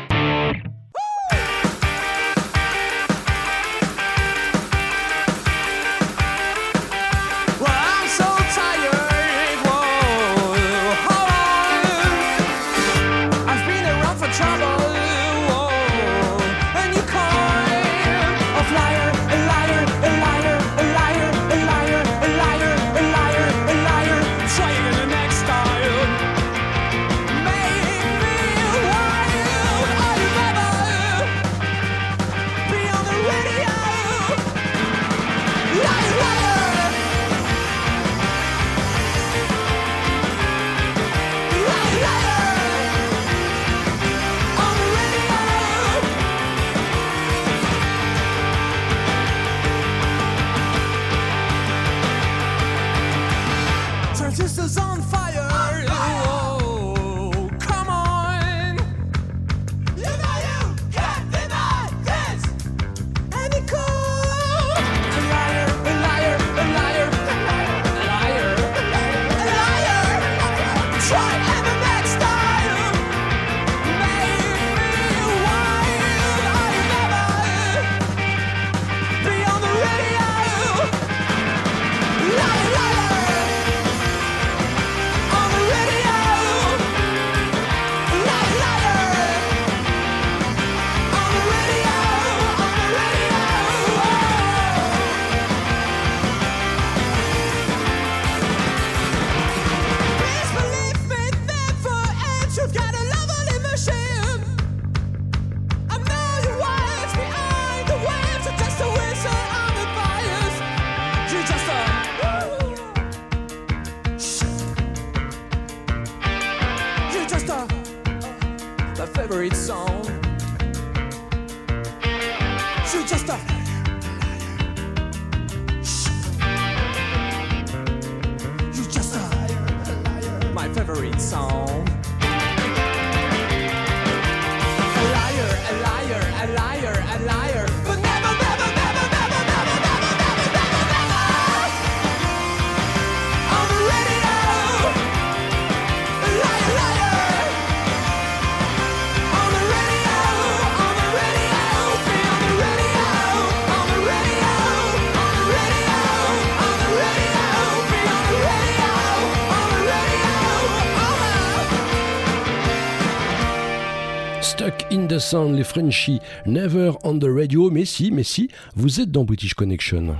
Sound, les Frenchies, Never on the Radio, mais si, mais si, vous êtes dans British Connection.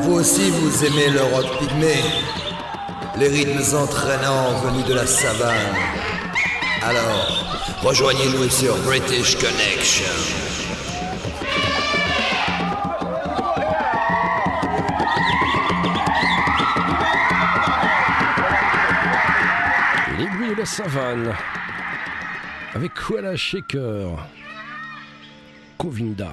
Vous aussi, vous aimez le rock pygmée, les rythmes entraînants venus de la savane. Alors, rejoignez-nous sur British Connection. savane avec Kuala Shaker, Kovinda.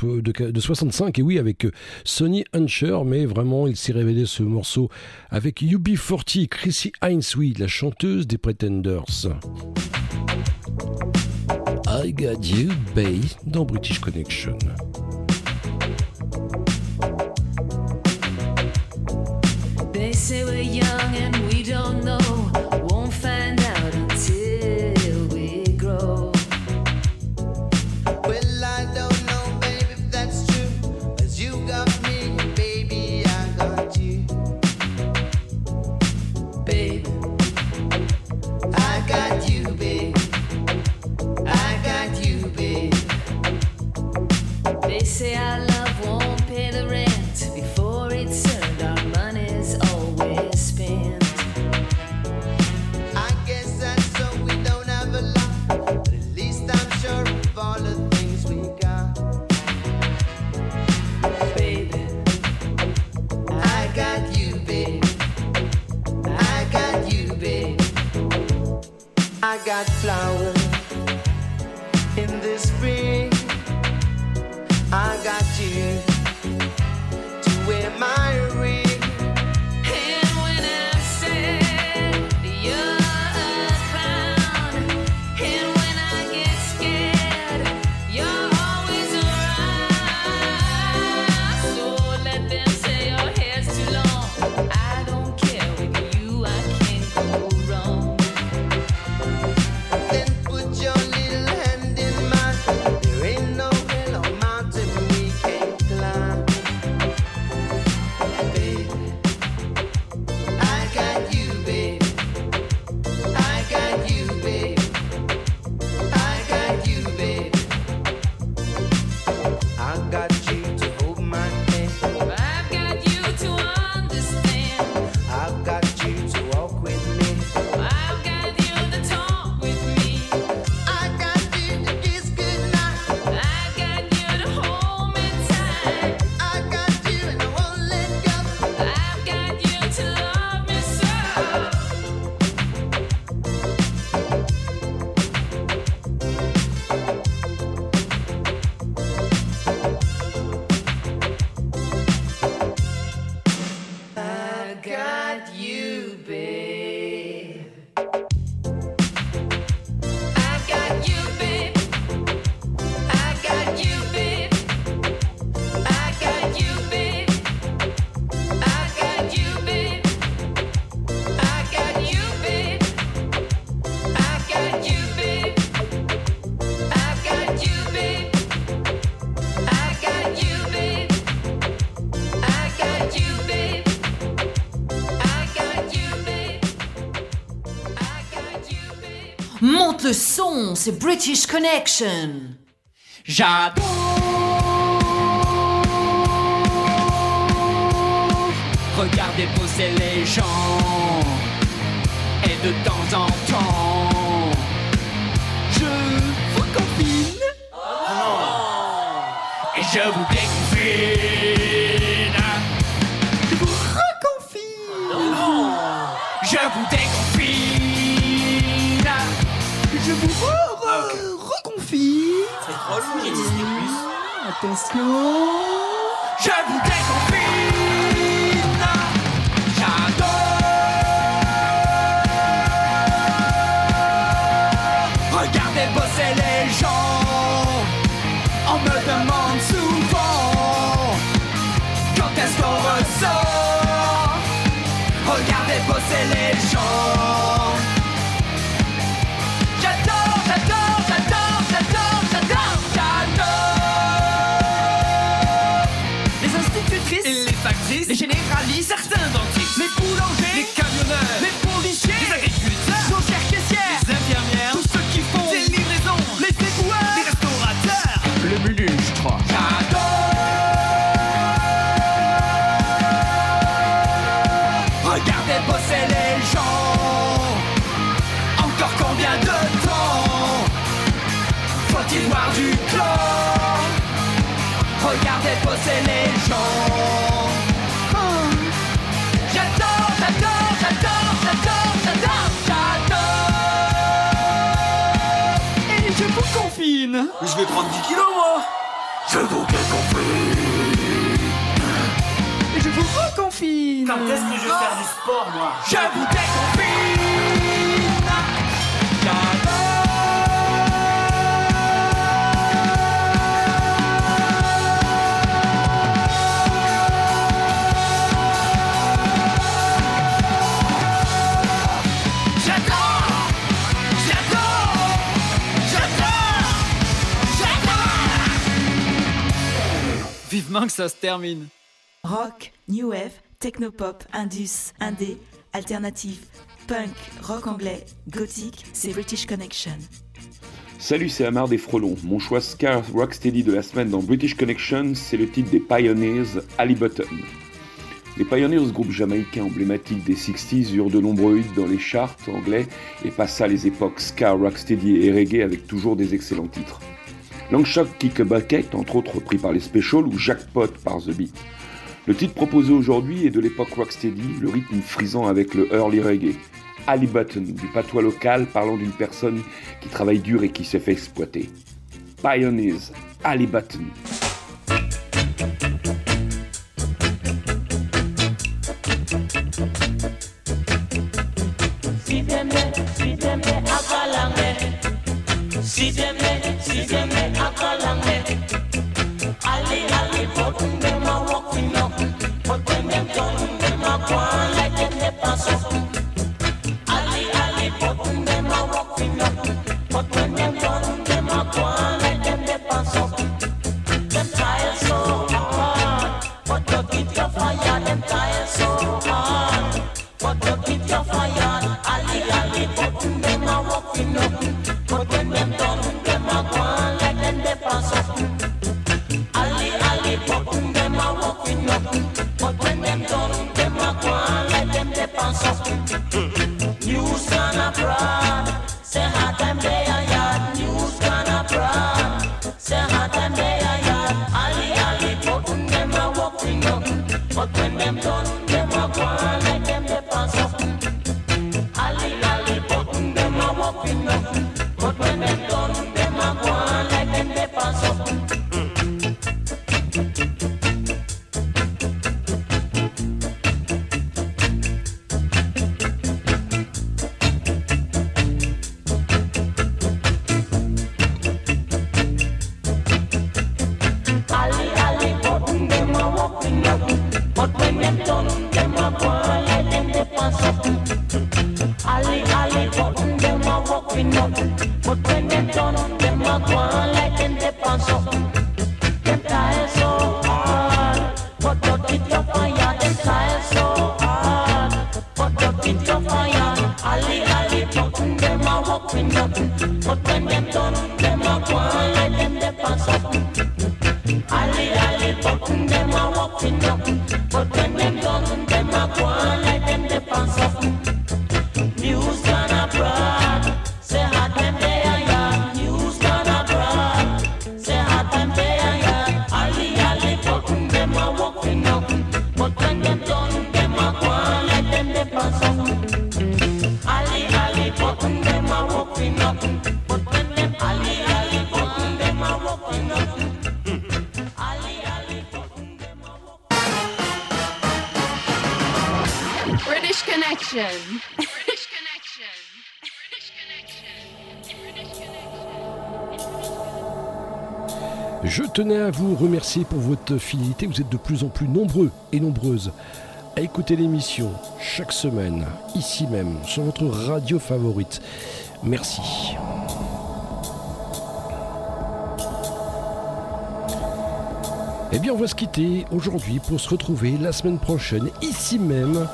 de, 65, et oui, avec euh, Sonny Huncher, mais vraiment, il s'est révélé ce morceau avec UB40, Chrissy Hines, la chanteuse des Pretenders. I Got You Bay dans British Connection. c'est British Connection. J'adore Regardez poser les gens et de temps en temps je vous confine oh. et je vous déconfine. Attention. Je vous déconfine J'adore. Regardez bosser les gens On me demande souvent Quand est-ce qu'on ressort? Regardez bosser les gens. les factrices, les généralistes, certains dentistes, les boulangers, les camionneurs, les policiers, les agriculteurs, les chauffeurs caissières, les infirmières, tous ceux qui font des livraisons, les déboueurs, les restaurateurs, le ministre. J'adore. Regardez bosser les gens. Encore combien de temps faut-il voir du clan Regardez bosser les gens. Fais prendre 10 kilos, moi. Je vous Et je vous reconfine Quand est-ce que je vais faire du sport, moi? Je vous déconfine Que ça se termine Rock, new wave, technopop, indus, indé, alternatif, punk, rock anglais, gothique, c'est British Connection. Salut, c'est Amar des Frelons. Mon choix Scar Rocksteady de la semaine dans British Connection, c'est le titre des Pioneers, Ali Button. Les Pioneers, groupe jamaïcain emblématique des 60s, eurent de nombreux hits dans les charts anglais et passa les époques Scar, Rocksteady et reggae avec toujours des excellents titres. Longshock Kick a Bucket, entre autres repris par les Specials, ou Jackpot par The Beat. Le titre proposé aujourd'hui est de l'époque Rocksteady, le rythme frisant avec le early reggae. Ali Button, du patois local parlant d'une personne qui travaille dur et qui se fait exploiter. Pioneers, Ali Button. Pour votre fidélité. Vous êtes de plus en plus nombreux et nombreuses à écouter l'émission chaque semaine, ici même, sur votre radio favorite. Merci. Eh bien, on va se quitter aujourd'hui pour se retrouver la semaine prochaine, ici même,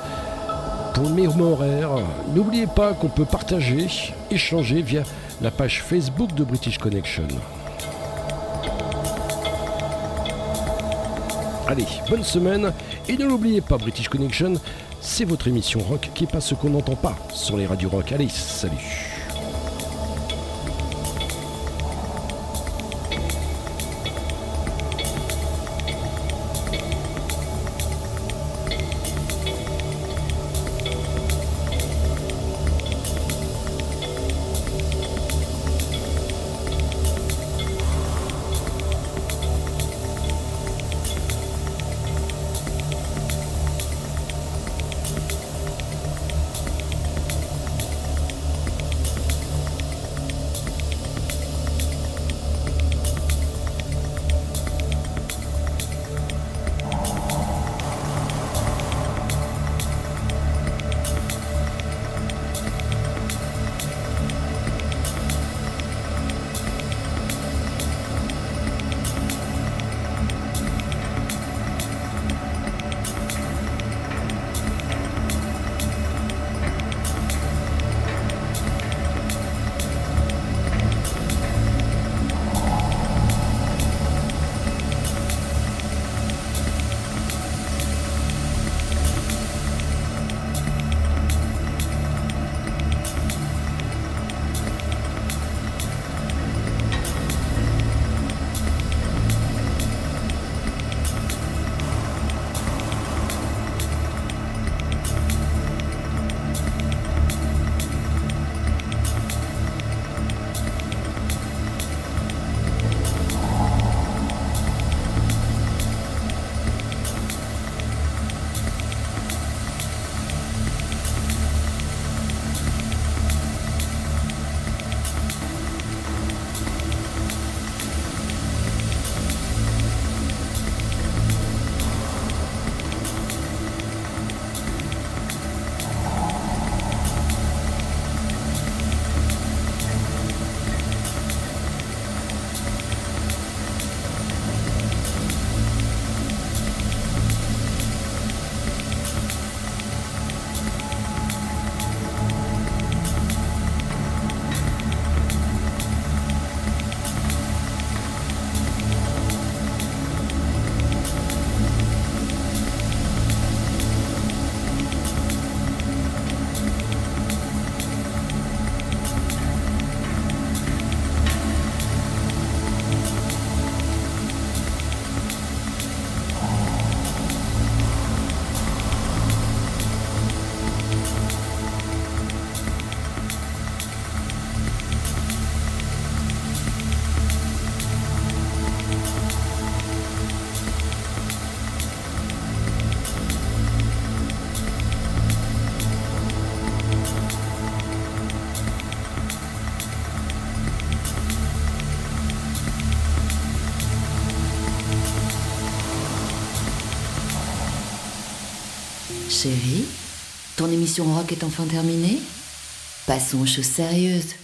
pour le meilleur horaire. N'oubliez pas qu'on peut partager, échanger via la page Facebook de British Connection. Allez, bonne semaine et ne l'oubliez pas, British Connection, c'est votre émission rock qui passe ce qu'on n'entend pas sur les radios rock. Allez, salut Chérie, ton émission rock est enfin terminée? Passons aux choses sérieuses.